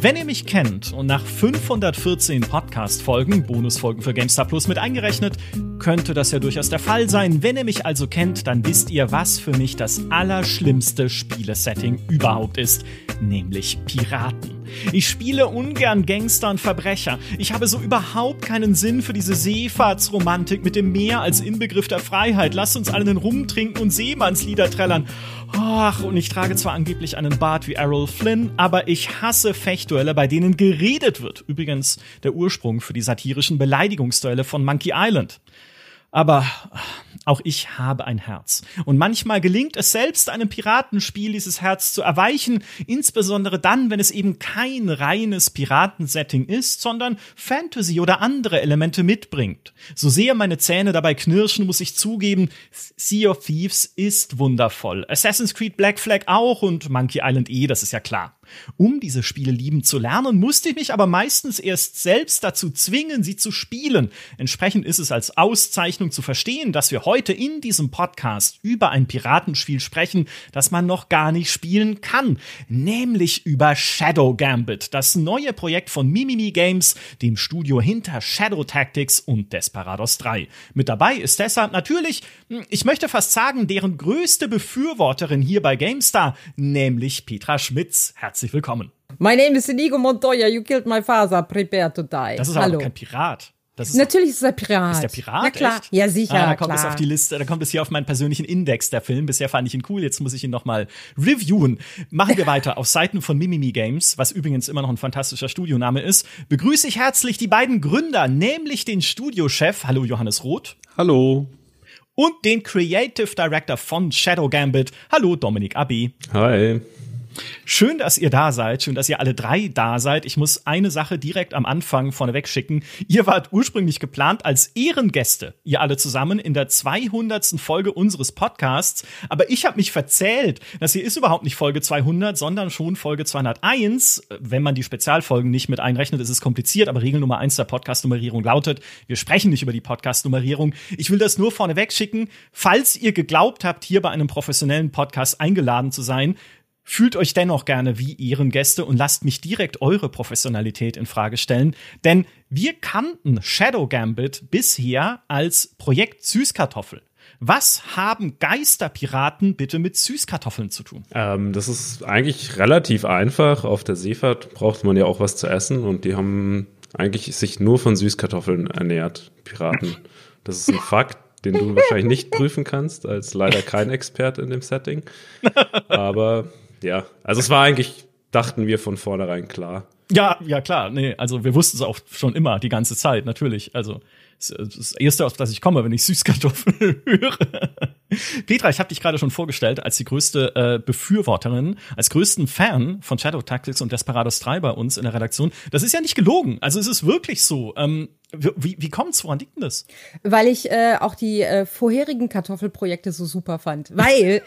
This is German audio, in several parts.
Wenn ihr mich kennt und nach 514 Podcast-Folgen, Bonusfolgen für GameStar Plus mit eingerechnet, könnte das ja durchaus der Fall sein. Wenn ihr mich also kennt, dann wisst ihr, was für mich das allerschlimmste Spielesetting überhaupt ist, nämlich Piraten. Ich spiele ungern Gangster und Verbrecher. Ich habe so überhaupt keinen Sinn für diese Seefahrtsromantik mit dem Meer als Inbegriff der Freiheit. Lasst uns allen rumtrinken und Seemannslieder trällern. Ach, und ich trage zwar angeblich einen Bart wie Errol Flynn, aber ich hasse Fechtduelle, bei denen geredet wird. Übrigens der Ursprung für die satirischen Beleidigungsduelle von Monkey Island. Aber auch ich habe ein Herz. Und manchmal gelingt es selbst einem Piratenspiel, dieses Herz zu erweichen, insbesondere dann, wenn es eben kein reines Piratensetting ist, sondern Fantasy oder andere Elemente mitbringt. So sehr meine Zähne dabei knirschen, muss ich zugeben, Sea of Thieves ist wundervoll. Assassin's Creed Black Flag auch und Monkey Island E, das ist ja klar. Um diese Spiele lieben zu lernen, musste ich mich aber meistens erst selbst dazu zwingen, sie zu spielen. Entsprechend ist es als Auszeichnung zu verstehen, dass wir heute in diesem Podcast über ein Piratenspiel sprechen, das man noch gar nicht spielen kann, nämlich über Shadow Gambit, das neue Projekt von Mimimi Games, dem Studio hinter Shadow Tactics und Desperados 3. Mit dabei ist deshalb natürlich, hm, ich möchte fast sagen, deren größte Befürworterin hier bei GameStar, nämlich Petra Schmitz. Herzlich herzlich willkommen. My name is Inigo Montoya. You killed my father. Prepare to die. Das ist Hallo. aber kein Pirat. Ist Natürlich ist er Pirat. Ist der Pirat? Ja, klar. Echt? Ja, sicher. Ah, da kommt klar. es auf die Liste, da kommt es hier auf meinen persönlichen Index, der Film. Bisher fand ich ihn cool, jetzt muss ich ihn nochmal reviewen. Machen wir weiter. auf Seiten von Mimimi Games, was übrigens immer noch ein fantastischer Studioname ist, begrüße ich herzlich die beiden Gründer, nämlich den Studiochef, hallo Johannes Roth. Hallo. Und den Creative Director von Shadow Gambit, hallo Dominik Abi. Hi. Schön, dass ihr da seid. Schön, dass ihr alle drei da seid. Ich muss eine Sache direkt am Anfang vorneweg schicken. Ihr wart ursprünglich geplant als Ehrengäste, ihr alle zusammen in der 200. Folge unseres Podcasts. Aber ich habe mich verzählt. Das hier ist überhaupt nicht Folge 200, sondern schon Folge 201. Wenn man die Spezialfolgen nicht mit einrechnet, ist es kompliziert. Aber Regel Nummer eins der Podcast-Nummerierung lautet, wir sprechen nicht über die Podcast-Nummerierung. Ich will das nur vorneweg schicken. Falls ihr geglaubt habt, hier bei einem professionellen Podcast eingeladen zu sein, Fühlt euch dennoch gerne wie Ehrengäste und lasst mich direkt eure Professionalität in Frage stellen, denn wir kannten Shadow Gambit bisher als Projekt Süßkartoffel. Was haben Geisterpiraten bitte mit Süßkartoffeln zu tun? Ähm, das ist eigentlich relativ einfach. Auf der Seefahrt braucht man ja auch was zu essen und die haben eigentlich sich nur von Süßkartoffeln ernährt, Piraten. Das ist ein Fakt, den du wahrscheinlich nicht prüfen kannst, als leider kein Experte in dem Setting. Aber ja, also es war eigentlich, dachten wir von vornherein klar. Ja, ja klar, nee, also wir wussten es auch schon immer, die ganze Zeit, natürlich. Also das Erste, auf das ich komme, wenn ich Süßkartoffeln höre. Petra, ich habe dich gerade schon vorgestellt als die größte äh, Befürworterin, als größten Fan von Shadow Tactics und Desperados 3 bei uns in der Redaktion. Das ist ja nicht gelogen. Also es ist wirklich so. Ähm, wie, wie kommt's? Woran liegt denn das? Weil ich äh, auch die äh, vorherigen Kartoffelprojekte so super fand. Weil,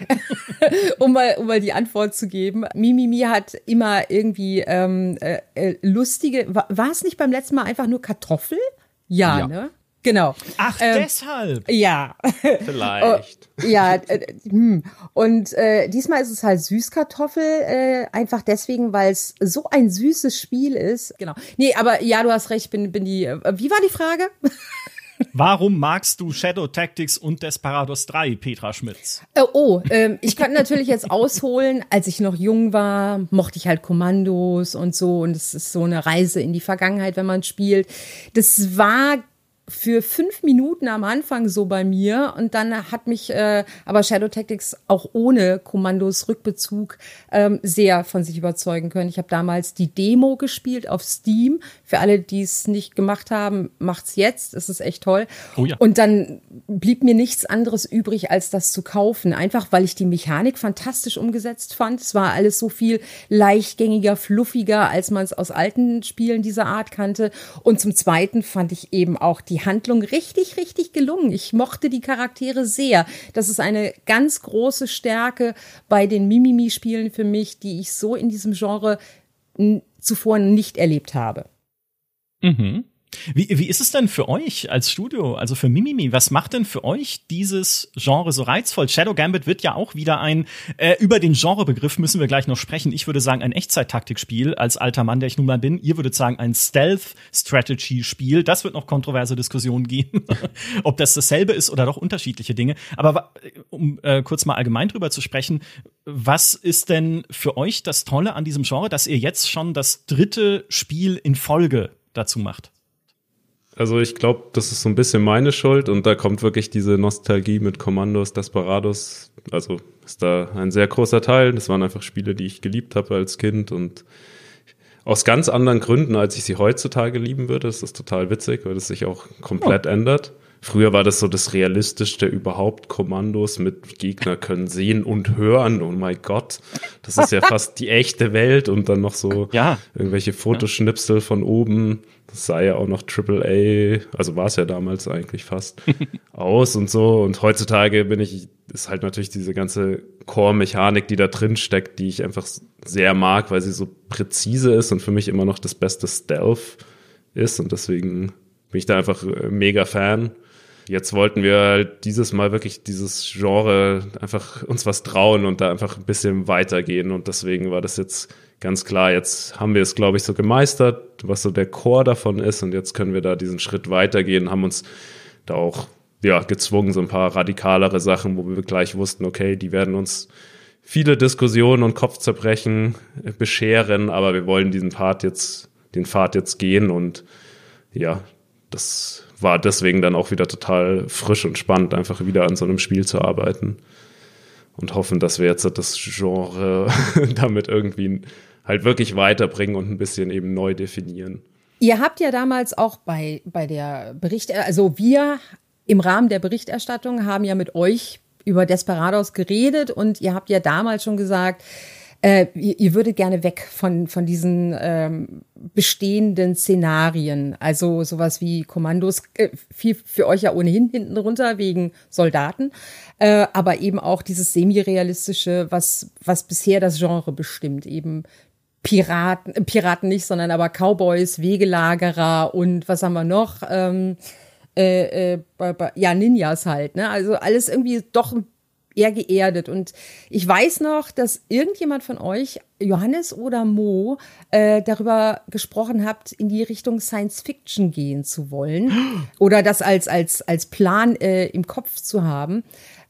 um, mal, um mal die Antwort zu geben, Mimimi hat immer irgendwie ähm, äh, äh lustige. War, war es nicht beim letzten Mal einfach nur Kartoffel? Ja, ja. ne? Genau. Ach, ähm, deshalb. Ja. Vielleicht. oh, ja. Äh, hm. Und äh, diesmal ist es halt Süßkartoffel, äh, einfach deswegen, weil es so ein süßes Spiel ist. Genau. Nee, aber ja, du hast recht, bin, bin die. Äh, wie war die Frage? Warum magst du Shadow Tactics und Desperados 3, Petra Schmitz? Äh, oh, ähm, ich kann natürlich jetzt ausholen. Als ich noch jung war, mochte ich halt Kommandos und so. Und es ist so eine Reise in die Vergangenheit, wenn man spielt. Das war für fünf Minuten am Anfang so bei mir und dann hat mich äh, aber Shadow Tactics auch ohne Kommandos Rückbezug ähm, sehr von sich überzeugen können. Ich habe damals die Demo gespielt auf Steam. Für alle, die es nicht gemacht haben, macht's jetzt. Es ist echt toll. Oh ja. Und dann blieb mir nichts anderes übrig, als das zu kaufen. Einfach weil ich die Mechanik fantastisch umgesetzt fand. Es war alles so viel leichtgängiger, fluffiger, als man es aus alten Spielen dieser Art kannte. Und zum Zweiten fand ich eben auch die Handlung richtig, richtig gelungen. Ich mochte die Charaktere sehr. Das ist eine ganz große Stärke bei den Mimimi-Spielen für mich, die ich so in diesem Genre zuvor nicht erlebt habe. Mhm. Wie, wie ist es denn für euch als Studio, also für Mimimi? Was macht denn für euch dieses Genre so reizvoll? Shadow Gambit wird ja auch wieder ein, äh, über den Genrebegriff müssen wir gleich noch sprechen. Ich würde sagen, ein Echtzeit-Taktikspiel als alter Mann, der ich nun mal bin. Ihr würdet sagen, ein Stealth-Strategy-Spiel. Das wird noch kontroverse Diskussionen geben, ob das dasselbe ist oder doch unterschiedliche Dinge. Aber um äh, kurz mal allgemein drüber zu sprechen, was ist denn für euch das Tolle an diesem Genre, dass ihr jetzt schon das dritte Spiel in Folge dazu macht? Also ich glaube, das ist so ein bisschen meine Schuld und da kommt wirklich diese Nostalgie mit Commandos, Desperados. Also ist da ein sehr großer Teil. Das waren einfach Spiele, die ich geliebt habe als Kind und aus ganz anderen Gründen, als ich sie heutzutage lieben würde. Das ist total witzig, weil das sich auch komplett oh. ändert. Früher war das so das Realistischste überhaupt. Kommandos mit Gegner können sehen und hören. Oh mein Gott. Das ist ja fast die echte Welt und dann noch so ja. irgendwelche Fotoschnipsel ja. von oben. Das sah ja auch noch AAA, also war es ja damals eigentlich fast, aus und so. Und heutzutage bin ich, ist halt natürlich diese ganze Core-Mechanik, die da drin steckt, die ich einfach sehr mag, weil sie so präzise ist und für mich immer noch das beste Stealth ist. Und deswegen bin ich da einfach äh, mega Fan. Jetzt wollten wir halt dieses Mal wirklich dieses Genre einfach uns was trauen und da einfach ein bisschen weitergehen. Und deswegen war das jetzt ganz klar, jetzt haben wir es, glaube ich, so gemeistert, was so der Chor davon ist. Und jetzt können wir da diesen Schritt weitergehen, haben uns da auch ja, gezwungen, so ein paar radikalere Sachen, wo wir gleich wussten, okay, die werden uns viele Diskussionen und Kopfzerbrechen bescheren, aber wir wollen diesen Part jetzt, den Pfad jetzt gehen und ja, das war deswegen dann auch wieder total frisch und spannend, einfach wieder an so einem Spiel zu arbeiten. Und hoffen, dass wir jetzt das Genre damit irgendwie halt wirklich weiterbringen und ein bisschen eben neu definieren. Ihr habt ja damals auch bei, bei der Bericht, also wir im Rahmen der Berichterstattung haben ja mit euch über Desperados geredet und ihr habt ja damals schon gesagt, äh, ihr, ihr würdet gerne weg von, von diesen ähm, bestehenden Szenarien. Also sowas wie Kommandos, äh, viel für euch ja ohnehin hinten runter wegen Soldaten, äh, aber eben auch dieses semi-realistische, was, was bisher das Genre bestimmt, eben Piraten, äh, Piraten nicht, sondern aber Cowboys, Wegelagerer und was haben wir noch? Ähm, äh, äh, ja, Ninjas halt, ne? Also alles irgendwie doch ein eher geerdet. Und ich weiß noch, dass irgendjemand von euch, Johannes oder Mo, äh, darüber gesprochen habt, in die Richtung Science Fiction gehen zu wollen oder das als, als, als Plan äh, im Kopf zu haben.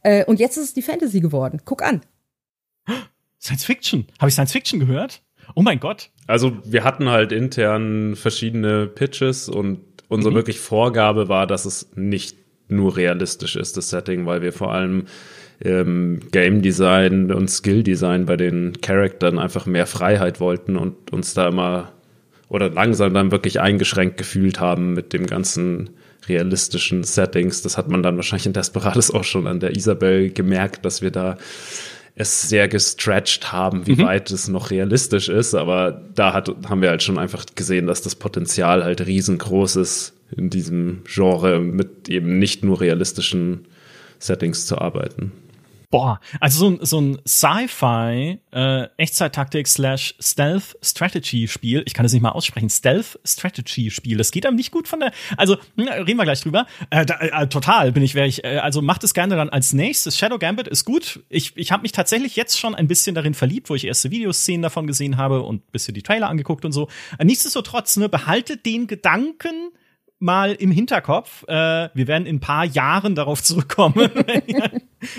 Äh, und jetzt ist es die Fantasy geworden. Guck an. Science Fiction? Habe ich Science Fiction gehört? Oh mein Gott. Also wir hatten halt intern verschiedene Pitches und unsere mhm. wirklich Vorgabe war, dass es nicht nur realistisch ist, das Setting, weil wir vor allem ähm, Game Design und Skill Design bei den Charaktern einfach mehr Freiheit wollten und uns da immer oder langsam dann wirklich eingeschränkt gefühlt haben mit dem ganzen realistischen Settings. Das hat man dann wahrscheinlich in Desperados auch schon an der Isabel gemerkt, dass wir da es sehr gestretched haben, wie mhm. weit es noch realistisch ist. Aber da hat, haben wir halt schon einfach gesehen, dass das Potenzial halt riesengroß ist, in diesem Genre mit eben nicht nur realistischen Settings zu arbeiten. Boah, also so ein, so ein Sci-Fi äh, Echtzeit-Taktik slash Stealth-Strategy-Spiel, ich kann das nicht mal aussprechen, Stealth-Strategy-Spiel, das geht einem nicht gut von der, also hm, reden wir gleich drüber. Äh, da, äh, total bin ich, wäre ich, äh, also macht es gerne dann als nächstes. Shadow Gambit ist gut. Ich, ich habe mich tatsächlich jetzt schon ein bisschen darin verliebt, wo ich erste Videoszenen davon gesehen habe und bisschen die Trailer angeguckt und so. Äh, nichtsdestotrotz, ne, behaltet den Gedanken, mal im Hinterkopf. Äh, wir werden in ein paar Jahren darauf zurückkommen.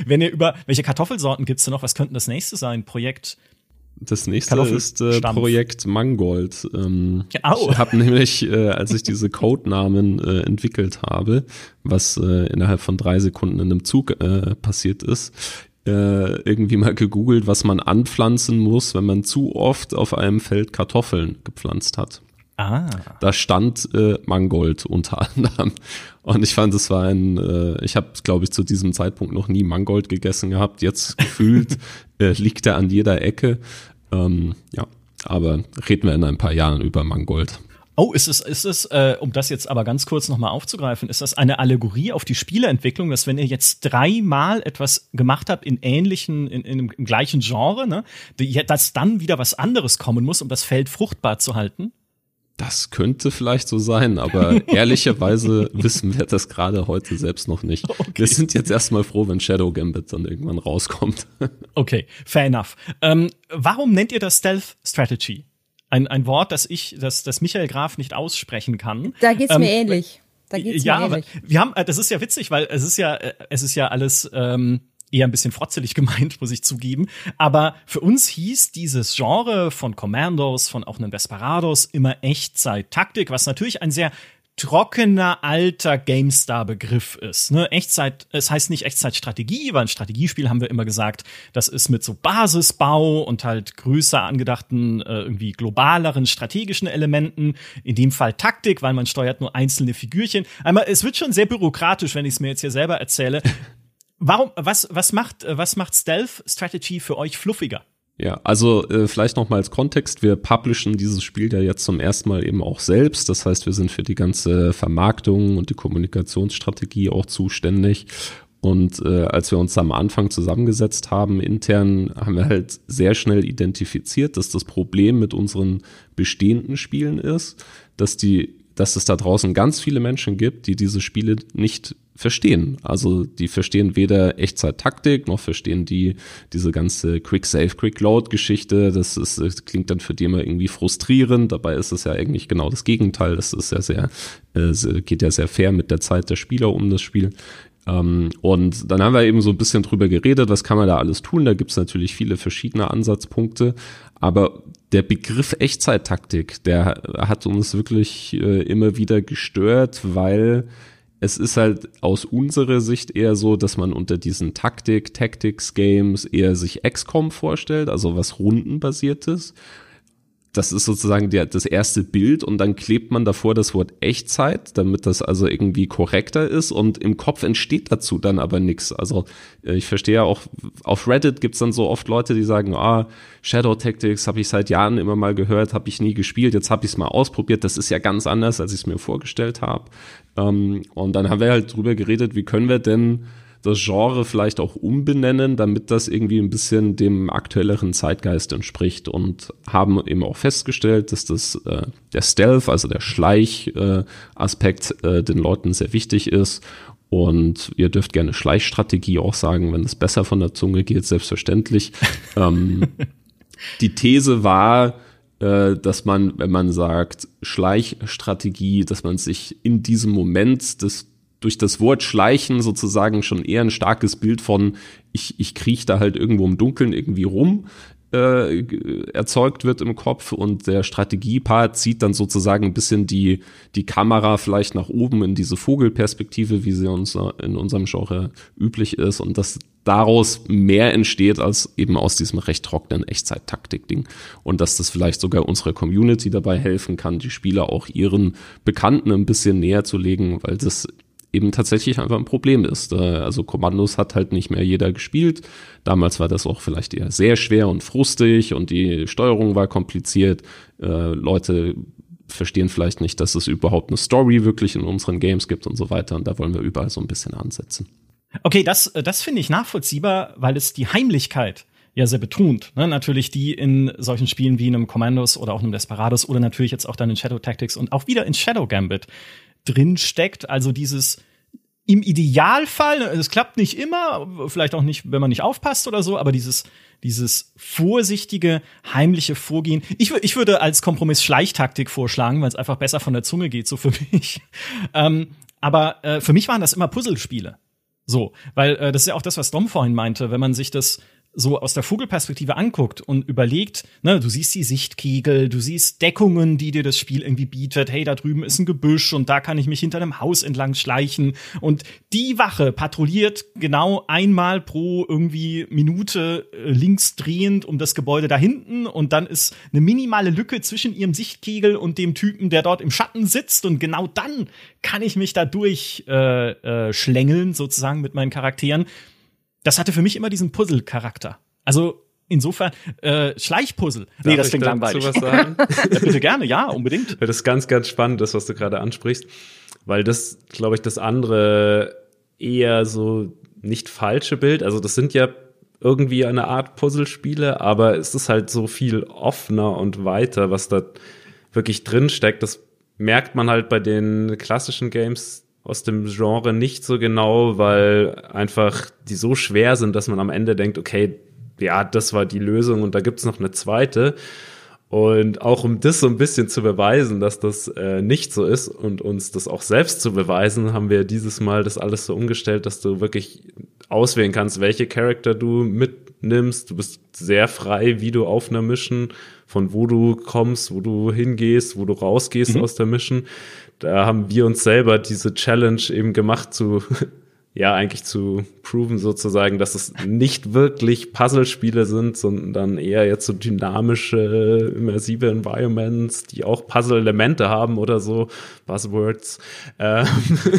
wenn ihr über welche Kartoffelsorten gibt's denn noch? Was könnte das nächste sein? Projekt das nächste ist äh, Projekt Mangold. Ähm, Au. Ich habe nämlich, äh, als ich diese Codenamen äh, entwickelt habe, was äh, innerhalb von drei Sekunden in einem Zug äh, passiert ist, äh, irgendwie mal gegoogelt, was man anpflanzen muss, wenn man zu oft auf einem Feld Kartoffeln gepflanzt hat. Ah. Da stand äh, Mangold unter anderem. Und ich fand, es war ein, äh, ich habe, glaube ich, zu diesem Zeitpunkt noch nie Mangold gegessen gehabt. Jetzt gefühlt äh, liegt er an jeder Ecke. Ähm, ja, aber reden wir in ein paar Jahren über Mangold. Oh, ist es, ist es, äh, um das jetzt aber ganz kurz nochmal aufzugreifen, ist das eine Allegorie auf die Spieleentwicklung, dass wenn ihr jetzt dreimal etwas gemacht habt in ähnlichen, in, in, im gleichen Genre, ne, dass dann wieder was anderes kommen muss, um das Feld fruchtbar zu halten? Das könnte vielleicht so sein, aber ehrlicherweise wissen wir das gerade heute selbst noch nicht. Okay. Wir sind jetzt erstmal froh, wenn Shadow Gambit dann irgendwann rauskommt. Okay, fair enough. Ähm, warum nennt ihr das Stealth Strategy? Ein, ein Wort, das ich, das, das Michael Graf nicht aussprechen kann. Da geht's ähm, mir ähnlich. Da geht's ja, mir ähnlich. wir haben, äh, das ist ja witzig, weil es ist ja, äh, es ist ja alles ähm, eher ein bisschen frotzelig gemeint, muss ich zugeben. Aber für uns hieß dieses Genre von Commandos, von auch einen Desperados immer Echtzeit-Taktik, was natürlich ein sehr trockener alter GameStar-Begriff ist. Ne? Echtzeit, es heißt nicht Echtzeitstrategie, weil ein Strategiespiel haben wir immer gesagt, das ist mit so Basisbau und halt größer angedachten, äh, irgendwie globaleren strategischen Elementen. In dem Fall Taktik, weil man steuert nur einzelne Figürchen. Einmal, es wird schon sehr bürokratisch, wenn ich es mir jetzt hier selber erzähle. Warum, was, was macht, was macht Stealth Strategy für euch fluffiger? Ja, also äh, vielleicht noch mal als Kontext, wir publishen dieses Spiel ja jetzt zum ersten Mal eben auch selbst. Das heißt, wir sind für die ganze Vermarktung und die Kommunikationsstrategie auch zuständig. Und äh, als wir uns am Anfang zusammengesetzt haben, intern, haben wir halt sehr schnell identifiziert, dass das Problem mit unseren bestehenden Spielen ist, dass die dass es da draußen ganz viele Menschen gibt, die diese Spiele nicht verstehen. Also die verstehen weder Echtzeit-Taktik, noch verstehen die diese ganze Quick-Save, Quick-Load-Geschichte. Das, das klingt dann für die immer irgendwie frustrierend. Dabei ist es ja eigentlich genau das Gegenteil. Das ist ja sehr, äh, geht ja sehr fair mit der Zeit der Spieler um das Spiel. Ähm, und dann haben wir eben so ein bisschen drüber geredet, was kann man da alles tun. Da gibt es natürlich viele verschiedene Ansatzpunkte. Aber der Begriff Echtzeit-Taktik, der hat uns wirklich äh, immer wieder gestört, weil es ist halt aus unserer Sicht eher so, dass man unter diesen Taktik, Tactics Games eher sich XCOM vorstellt, also was rundenbasiertes das ist sozusagen der, das erste Bild und dann klebt man davor das Wort Echtzeit, damit das also irgendwie korrekter ist und im Kopf entsteht dazu dann aber nichts. Also äh, ich verstehe ja auch, auf Reddit gibt's dann so oft Leute, die sagen, ah, Shadow Tactics habe ich seit Jahren immer mal gehört, habe ich nie gespielt, jetzt habe ich es mal ausprobiert, das ist ja ganz anders, als ich es mir vorgestellt habe. Ähm, und dann haben wir halt drüber geredet, wie können wir denn das Genre vielleicht auch umbenennen, damit das irgendwie ein bisschen dem aktuelleren Zeitgeist entspricht und haben eben auch festgestellt, dass das äh, der Stealth, also der Schleich-Aspekt äh, äh, den Leuten sehr wichtig ist und ihr dürft gerne Schleichstrategie auch sagen, wenn es besser von der Zunge geht, selbstverständlich. ähm, die These war, äh, dass man, wenn man sagt Schleichstrategie, dass man sich in diesem Moment des durch das Wort Schleichen sozusagen schon eher ein starkes Bild von, ich, ich kriech da halt irgendwo im Dunkeln irgendwie rum, äh, erzeugt wird im Kopf. Und der Strategiepart zieht dann sozusagen ein bisschen die, die Kamera vielleicht nach oben in diese Vogelperspektive, wie sie uns in unserem Genre üblich ist. Und dass daraus mehr entsteht als eben aus diesem recht trockenen Echtzeit-Taktik-Ding. Und dass das vielleicht sogar unsere Community dabei helfen kann, die Spieler auch ihren Bekannten ein bisschen näher zu legen, weil das eben tatsächlich einfach ein Problem ist. Äh, also Kommandos hat halt nicht mehr jeder gespielt. Damals war das auch vielleicht eher sehr schwer und frustig und die Steuerung war kompliziert. Äh, Leute verstehen vielleicht nicht, dass es überhaupt eine Story wirklich in unseren Games gibt und so weiter. Und da wollen wir überall so ein bisschen ansetzen. Okay, das, das finde ich nachvollziehbar, weil es die Heimlichkeit ja sehr betont. Ne? Natürlich die in solchen Spielen wie einem Commandos oder auch einem Desperados oder natürlich jetzt auch dann in Shadow Tactics und auch wieder in Shadow Gambit drin steckt. Also dieses im Idealfall, es klappt nicht immer, vielleicht auch nicht, wenn man nicht aufpasst oder so, aber dieses, dieses vorsichtige, heimliche Vorgehen. Ich, ich würde als Kompromiss Schleichtaktik vorschlagen, weil es einfach besser von der Zunge geht, so für mich. ähm, aber äh, für mich waren das immer Puzzlespiele. So, weil äh, das ist ja auch das, was Dom vorhin meinte, wenn man sich das so aus der Vogelperspektive anguckt und überlegt, ne, du siehst die Sichtkegel, du siehst Deckungen, die dir das Spiel irgendwie bietet. Hey, da drüben ist ein Gebüsch und da kann ich mich hinter einem Haus entlang schleichen. Und die Wache patrouilliert genau einmal pro irgendwie Minute äh, links drehend um das Gebäude da hinten und dann ist eine minimale Lücke zwischen ihrem Sichtkegel und dem Typen, der dort im Schatten sitzt und genau dann kann ich mich da durch äh, äh, schlängeln sozusagen mit meinen Charakteren das hatte für mich immer diesen Puzzle-Charakter. Also insofern äh, Schleichpuzzle. Darf nee, das klingt langweilig. Was sagen? ja, bitte gerne, ja, unbedingt. Weil das ist ganz, ganz spannend, das, was du gerade ansprichst, weil das, glaube ich, das andere eher so nicht falsche Bild. Also das sind ja irgendwie eine Art Puzzlespiele, aber es ist halt so viel offener und weiter, was da wirklich drin steckt. Das merkt man halt bei den klassischen Games aus dem Genre nicht so genau, weil einfach die so schwer sind, dass man am Ende denkt, okay, ja, das war die Lösung und da gibt's noch eine zweite. Und auch um das so ein bisschen zu beweisen, dass das äh, nicht so ist und uns das auch selbst zu beweisen, haben wir dieses Mal das alles so umgestellt, dass du wirklich auswählen kannst, welche Charakter du mitnimmst. Du bist sehr frei, wie du auf einer Mission, von wo du kommst, wo du hingehst, wo du rausgehst mhm. aus der Mission da haben wir uns selber diese Challenge eben gemacht zu, ja, eigentlich zu proven sozusagen, dass es nicht wirklich Puzzlespiele sind, sondern eher jetzt so dynamische, immersive Environments, die auch Puzzle-Elemente haben oder so, Buzzwords. Ähm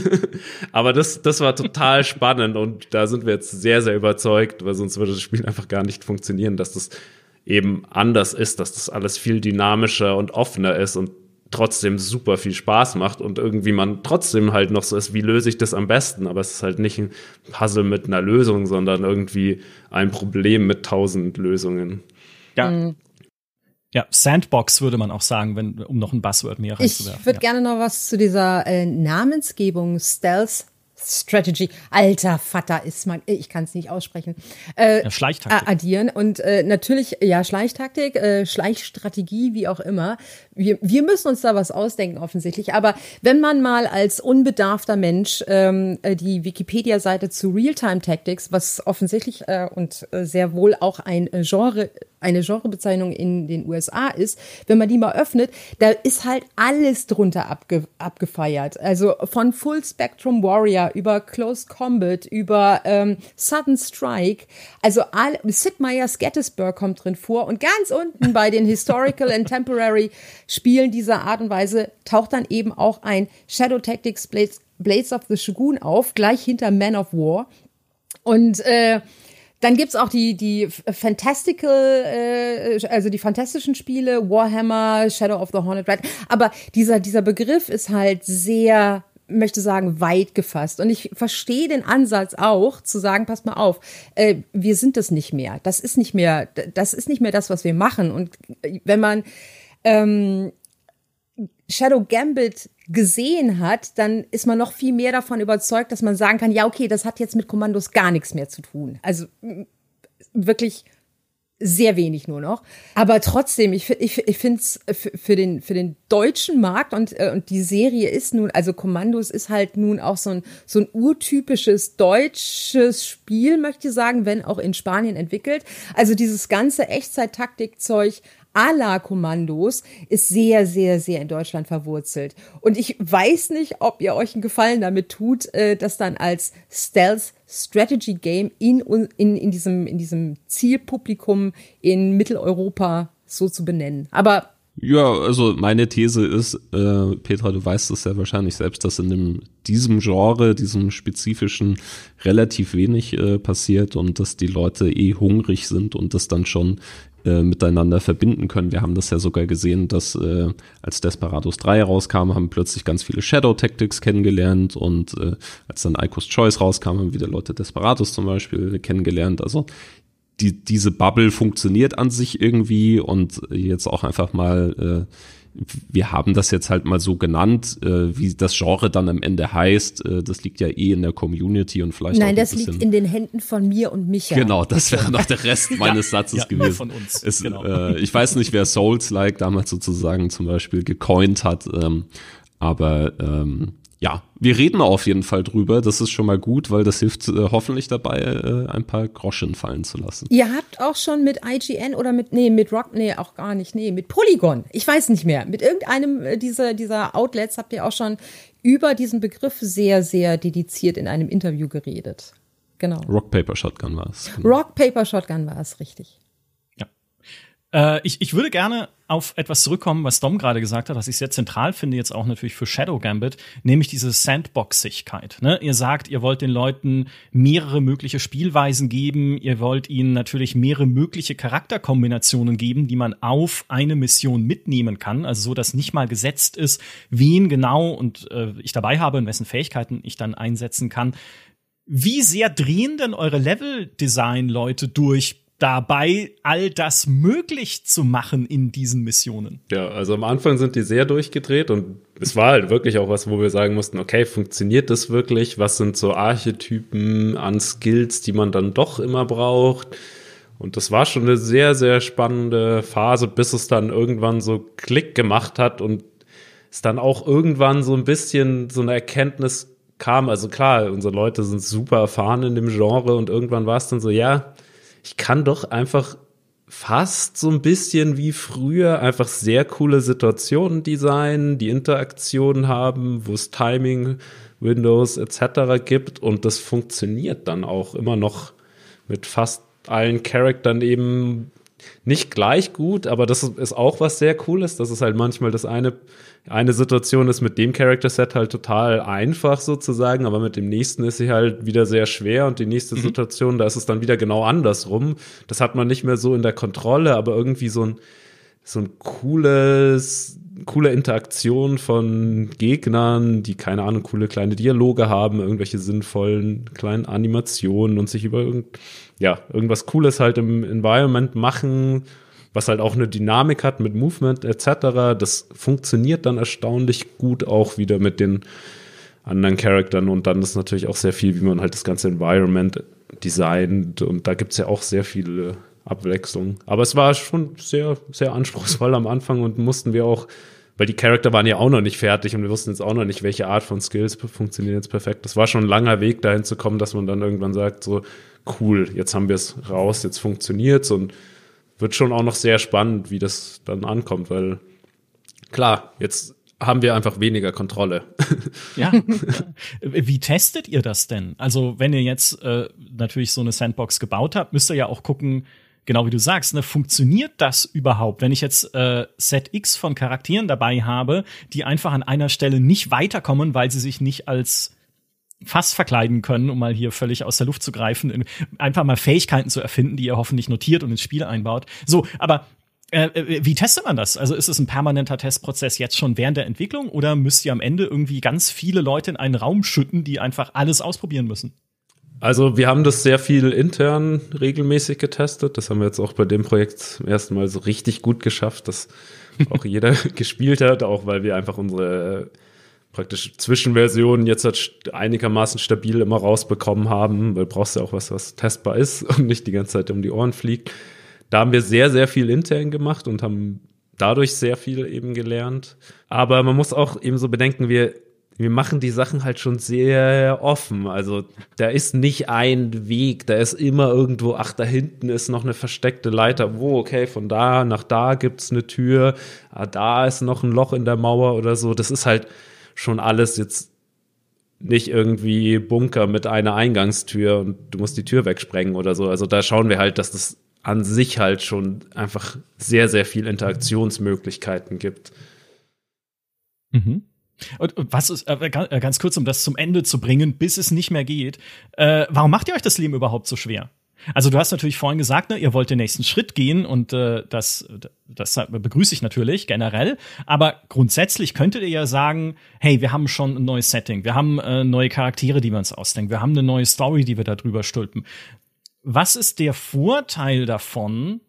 Aber das, das war total spannend und da sind wir jetzt sehr, sehr überzeugt, weil sonst würde das Spiel einfach gar nicht funktionieren, dass das eben anders ist, dass das alles viel dynamischer und offener ist und trotzdem super viel Spaß macht und irgendwie man trotzdem halt noch so ist, wie löse ich das am besten? Aber es ist halt nicht ein Puzzle mit einer Lösung, sondern irgendwie ein Problem mit tausend Lösungen. Ja. Mhm. Ja, Sandbox würde man auch sagen, wenn, um noch ein Buzzword mehr reinzuwerfen. Ich würde ja. gerne noch was zu dieser äh, Namensgebung Stealth Strategy, alter Vater ist man, ich kann es nicht aussprechen. Äh, ja, Schleichtaktik. Addieren und äh, natürlich, ja, Schleichtaktik, äh, Schleichstrategie, wie auch immer. Wir, wir müssen uns da was ausdenken, offensichtlich. Aber wenn man mal als unbedarfter Mensch ähm, äh, die Wikipedia-Seite zu Realtime Tactics, was offensichtlich äh, und äh, sehr wohl auch ein äh, Genre eine Genrebezeichnung in den USA ist, wenn man die mal öffnet, da ist halt alles drunter abge abgefeiert. Also von Full Spectrum Warrior über Close Combat, über ähm, Sudden Strike, also all, Sid Meier's Gettysburg kommt drin vor und ganz unten bei den Historical and Temporary Spielen dieser Art und Weise taucht dann eben auch ein Shadow Tactics Blades, Blades of the Shogun auf, gleich hinter Man of War. Und äh, dann gibt's auch die, die Fantastical, äh, also die fantastischen Spiele, Warhammer, Shadow of the Hornet Red. Aber dieser, dieser Begriff ist halt sehr möchte sagen, weit gefasst. Und ich verstehe den Ansatz auch, zu sagen, pass mal auf, äh, wir sind das nicht mehr. Das ist nicht mehr, das ist nicht mehr das, was wir machen. Und wenn man ähm, Shadow Gambit gesehen hat, dann ist man noch viel mehr davon überzeugt, dass man sagen kann, ja, okay, das hat jetzt mit Kommandos gar nichts mehr zu tun. Also wirklich sehr wenig nur noch. Aber trotzdem, ich, ich, ich finde es für den, für den deutschen Markt und, äh, und die Serie ist nun, also Kommandos ist halt nun auch so ein, so ein urtypisches deutsches Spiel, möchte ich sagen, wenn auch in Spanien entwickelt. Also dieses ganze Echtzeit-Taktik-Zeug à la Kommandos ist sehr, sehr, sehr in Deutschland verwurzelt. Und ich weiß nicht, ob ihr euch einen Gefallen damit tut, äh, das dann als Stealth Strategy Game in, in, in, diesem, in diesem Zielpublikum in Mitteleuropa so zu benennen. Aber ja, also meine These ist, äh, Petra, du weißt es ja wahrscheinlich selbst, dass in dem, diesem Genre, diesem spezifischen, relativ wenig äh, passiert und dass die Leute eh hungrig sind und das dann schon äh, miteinander verbinden können. Wir haben das ja sogar gesehen, dass äh, als Desperados 3 rauskam, haben plötzlich ganz viele Shadow Tactics kennengelernt und äh, als dann Icos Choice rauskam, haben wieder Leute Desperados zum Beispiel kennengelernt. Also die, diese Bubble funktioniert an sich irgendwie und jetzt auch einfach mal äh, wir haben das jetzt halt mal so genannt, äh, wie das Genre dann am Ende heißt. Äh, das liegt ja eh in der Community und vielleicht Nein, das liegt in den Händen von mir und Micha. Genau, das wäre noch der Rest meines Satzes ja, gewesen. Von uns. Es, genau. äh, ich weiß nicht, wer Souls-like damals sozusagen zum Beispiel gecoint hat, ähm, aber ähm, ja, wir reden auf jeden Fall drüber. Das ist schon mal gut, weil das hilft äh, hoffentlich dabei, äh, ein paar Groschen fallen zu lassen. Ihr habt auch schon mit IGN oder mit, nee, mit Rock, nee, auch gar nicht, nee, mit Polygon, ich weiß nicht mehr, mit irgendeinem äh, dieser, dieser Outlets habt ihr auch schon über diesen Begriff sehr, sehr dediziert in einem Interview geredet. Genau. Rock Paper Shotgun war es. Genau. Rock Paper Shotgun war es, richtig. Äh, ich, ich würde gerne auf etwas zurückkommen, was Dom gerade gesagt hat, was ich sehr zentral finde, jetzt auch natürlich für Shadow Gambit, nämlich diese Sandboxigkeit. Ne? Ihr sagt, ihr wollt den Leuten mehrere mögliche Spielweisen geben, ihr wollt ihnen natürlich mehrere mögliche Charakterkombinationen geben, die man auf eine Mission mitnehmen kann, also so, dass nicht mal gesetzt ist, wen genau und äh, ich dabei habe und wessen Fähigkeiten ich dann einsetzen kann. Wie sehr drehen denn eure Level-Design-Leute durch dabei, all das möglich zu machen in diesen Missionen. Ja, also am Anfang sind die sehr durchgedreht und es war halt wirklich auch was, wo wir sagen mussten, okay, funktioniert das wirklich? Was sind so Archetypen an Skills, die man dann doch immer braucht? Und das war schon eine sehr, sehr spannende Phase, bis es dann irgendwann so Klick gemacht hat und es dann auch irgendwann so ein bisschen so eine Erkenntnis kam. Also klar, unsere Leute sind super erfahren in dem Genre und irgendwann war es dann so, ja, ich kann doch einfach fast so ein bisschen wie früher einfach sehr coole Situationen designen, die Interaktionen haben, wo es Timing, Windows etc. gibt und das funktioniert dann auch immer noch mit fast allen Charaktern eben nicht gleich gut, aber das ist auch was sehr Cooles. Das ist halt manchmal das eine, eine Situation ist mit dem Character-Set halt total einfach sozusagen, aber mit dem nächsten ist sie halt wieder sehr schwer und die nächste mhm. Situation, da ist es dann wieder genau andersrum. Das hat man nicht mehr so in der Kontrolle, aber irgendwie so ein, so ein cooles, coole Interaktion von Gegnern, die keine Ahnung, coole kleine Dialoge haben, irgendwelche sinnvollen kleinen Animationen und sich über irgend, ja, irgendwas Cooles halt im Environment machen, was halt auch eine Dynamik hat mit Movement etc. Das funktioniert dann erstaunlich gut auch wieder mit den anderen Charaktern und dann ist natürlich auch sehr viel, wie man halt das ganze Environment designt und da gibt es ja auch sehr viele Abwechslungen. Aber es war schon sehr, sehr anspruchsvoll am Anfang und mussten wir auch weil die Charakter waren ja auch noch nicht fertig und wir wussten jetzt auch noch nicht, welche Art von Skills funktionieren jetzt perfekt. Das war schon ein langer Weg dahin zu kommen, dass man dann irgendwann sagt, so, cool, jetzt haben wir es raus, jetzt funktioniert's und wird schon auch noch sehr spannend, wie das dann ankommt, weil klar, jetzt haben wir einfach weniger Kontrolle. Ja. Wie testet ihr das denn? Also, wenn ihr jetzt äh, natürlich so eine Sandbox gebaut habt, müsst ihr ja auch gucken, genau wie du sagst, ne, funktioniert das überhaupt? Wenn ich jetzt äh, Set X von Charakteren dabei habe, die einfach an einer Stelle nicht weiterkommen, weil sie sich nicht als Fass verkleiden können, um mal hier völlig aus der Luft zu greifen, einfach mal Fähigkeiten zu erfinden, die ihr hoffentlich notiert und ins Spiel einbaut. So, aber äh, äh, wie testet man das? Also ist es ein permanenter Testprozess jetzt schon während der Entwicklung oder müsst ihr am Ende irgendwie ganz viele Leute in einen Raum schütten, die einfach alles ausprobieren müssen? Also wir haben das sehr viel intern regelmäßig getestet. Das haben wir jetzt auch bei dem Projekt zum ersten Mal so richtig gut geschafft, dass auch jeder gespielt hat, auch weil wir einfach unsere praktisch Zwischenversionen jetzt halt einigermaßen stabil immer rausbekommen haben, weil du brauchst ja auch was, was testbar ist und nicht die ganze Zeit um die Ohren fliegt. Da haben wir sehr, sehr viel intern gemacht und haben dadurch sehr viel eben gelernt. Aber man muss auch eben so bedenken, wir wir machen die Sachen halt schon sehr offen. Also da ist nicht ein Weg, da ist immer irgendwo, ach, da hinten ist noch eine versteckte Leiter. Wo, okay, von da nach da gibt's eine Tür, ah, da ist noch ein Loch in der Mauer oder so. Das ist halt schon alles jetzt nicht irgendwie Bunker mit einer Eingangstür und du musst die Tür wegsprengen oder so. Also da schauen wir halt, dass das an sich halt schon einfach sehr, sehr viel Interaktionsmöglichkeiten gibt. Mhm. Und, was ist, äh, äh, ganz kurz, um das zum Ende zu bringen, bis es nicht mehr geht, äh, warum macht ihr euch das Leben überhaupt so schwer? Also du hast natürlich vorhin gesagt, ne, ihr wollt den nächsten Schritt gehen und äh, das, das begrüße ich natürlich generell. Aber grundsätzlich könntet ihr ja sagen, hey, wir haben schon ein neues Setting, wir haben äh, neue Charaktere, die wir uns ausdenken, wir haben eine neue Story, die wir da drüber stülpen. Was ist der Vorteil davon,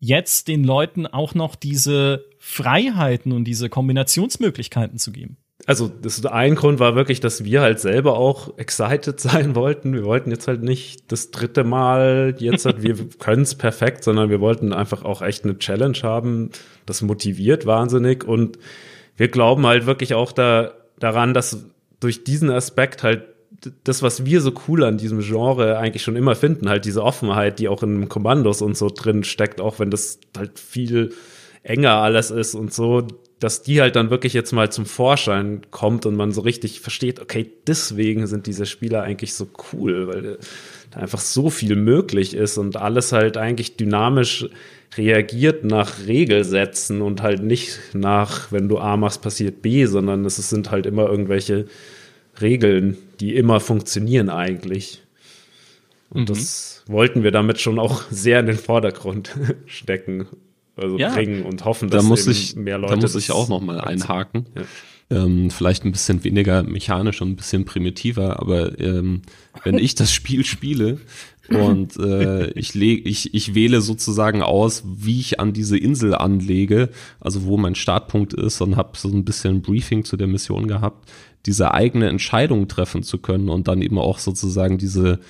jetzt den Leuten auch noch diese Freiheiten und diese Kombinationsmöglichkeiten zu geben. Also das ein Grund war wirklich, dass wir halt selber auch excited sein wollten. Wir wollten jetzt halt nicht das dritte Mal jetzt halt, wir können es perfekt, sondern wir wollten einfach auch echt eine Challenge haben. Das motiviert wahnsinnig und wir glauben halt wirklich auch da, daran, dass durch diesen Aspekt halt das, was wir so cool an diesem Genre eigentlich schon immer finden, halt diese Offenheit, die auch in Kommandos und so drin steckt, auch wenn das halt viel enger alles ist und so, dass die halt dann wirklich jetzt mal zum Vorschein kommt und man so richtig versteht, okay, deswegen sind diese Spieler eigentlich so cool, weil da einfach so viel möglich ist und alles halt eigentlich dynamisch reagiert nach Regelsätzen und halt nicht nach, wenn du A machst, passiert B, sondern es sind halt immer irgendwelche Regeln, die immer funktionieren eigentlich. Und mhm. das wollten wir damit schon auch sehr in den Vordergrund stecken. Also ja. bringen und hoffen, dass da muss ich, mehr Leute. Da muss ich auch noch mal einhaken. Ja. Ähm, vielleicht ein bisschen weniger mechanisch und ein bisschen primitiver, aber ähm, wenn ich das Spiel spiele und äh, ich, leg, ich, ich wähle sozusagen aus, wie ich an diese Insel anlege, also wo mein Startpunkt ist und habe so ein bisschen Briefing zu der Mission gehabt, diese eigene Entscheidung treffen zu können und dann eben auch sozusagen diese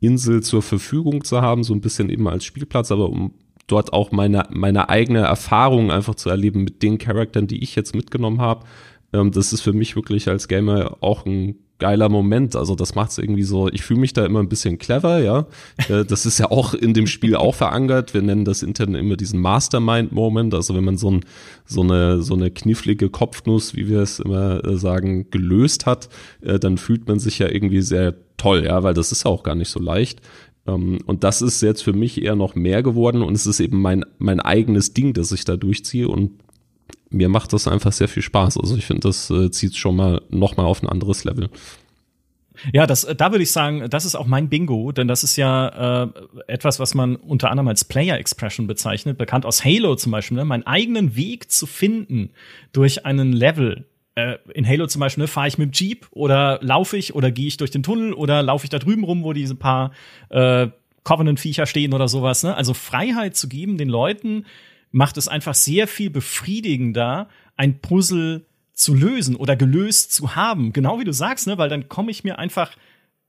Insel zur Verfügung zu haben, so ein bisschen eben als Spielplatz, aber um dort auch meine, meine eigene Erfahrung einfach zu erleben mit den Charakteren, die ich jetzt mitgenommen habe. Ähm, das ist für mich wirklich als Gamer auch ein geiler Moment. Also das macht es irgendwie so, ich fühle mich da immer ein bisschen clever, ja. Äh, das ist ja auch in dem Spiel auch verankert. Wir nennen das intern immer diesen Mastermind-Moment. Also wenn man so, ein, so, eine, so eine knifflige Kopfnuss, wie wir es immer äh, sagen, gelöst hat, äh, dann fühlt man sich ja irgendwie sehr toll, ja, weil das ist ja auch gar nicht so leicht. Ähm, und das ist jetzt für mich eher noch mehr geworden und es ist eben mein, mein eigenes Ding, das ich da durchziehe und mir macht das einfach sehr viel Spaß. Also ich finde, das äh, zieht schon mal noch mal auf ein anderes Level. Ja, das, da würde ich sagen, das ist auch mein Bingo, denn das ist ja äh, etwas, was man unter anderem als Player Expression bezeichnet, bekannt aus Halo zum Beispiel, ne? meinen eigenen Weg zu finden durch einen Level. Äh, in Halo zum Beispiel ne, fahre ich mit dem Jeep oder laufe ich oder gehe ich durch den Tunnel oder laufe ich da drüben rum, wo diese paar äh, Covenant-Viecher stehen oder sowas. Ne? Also Freiheit zu geben den Leuten, macht es einfach sehr viel befriedigender, ein Puzzle zu lösen oder gelöst zu haben. Genau wie du sagst, ne? weil dann komme ich mir einfach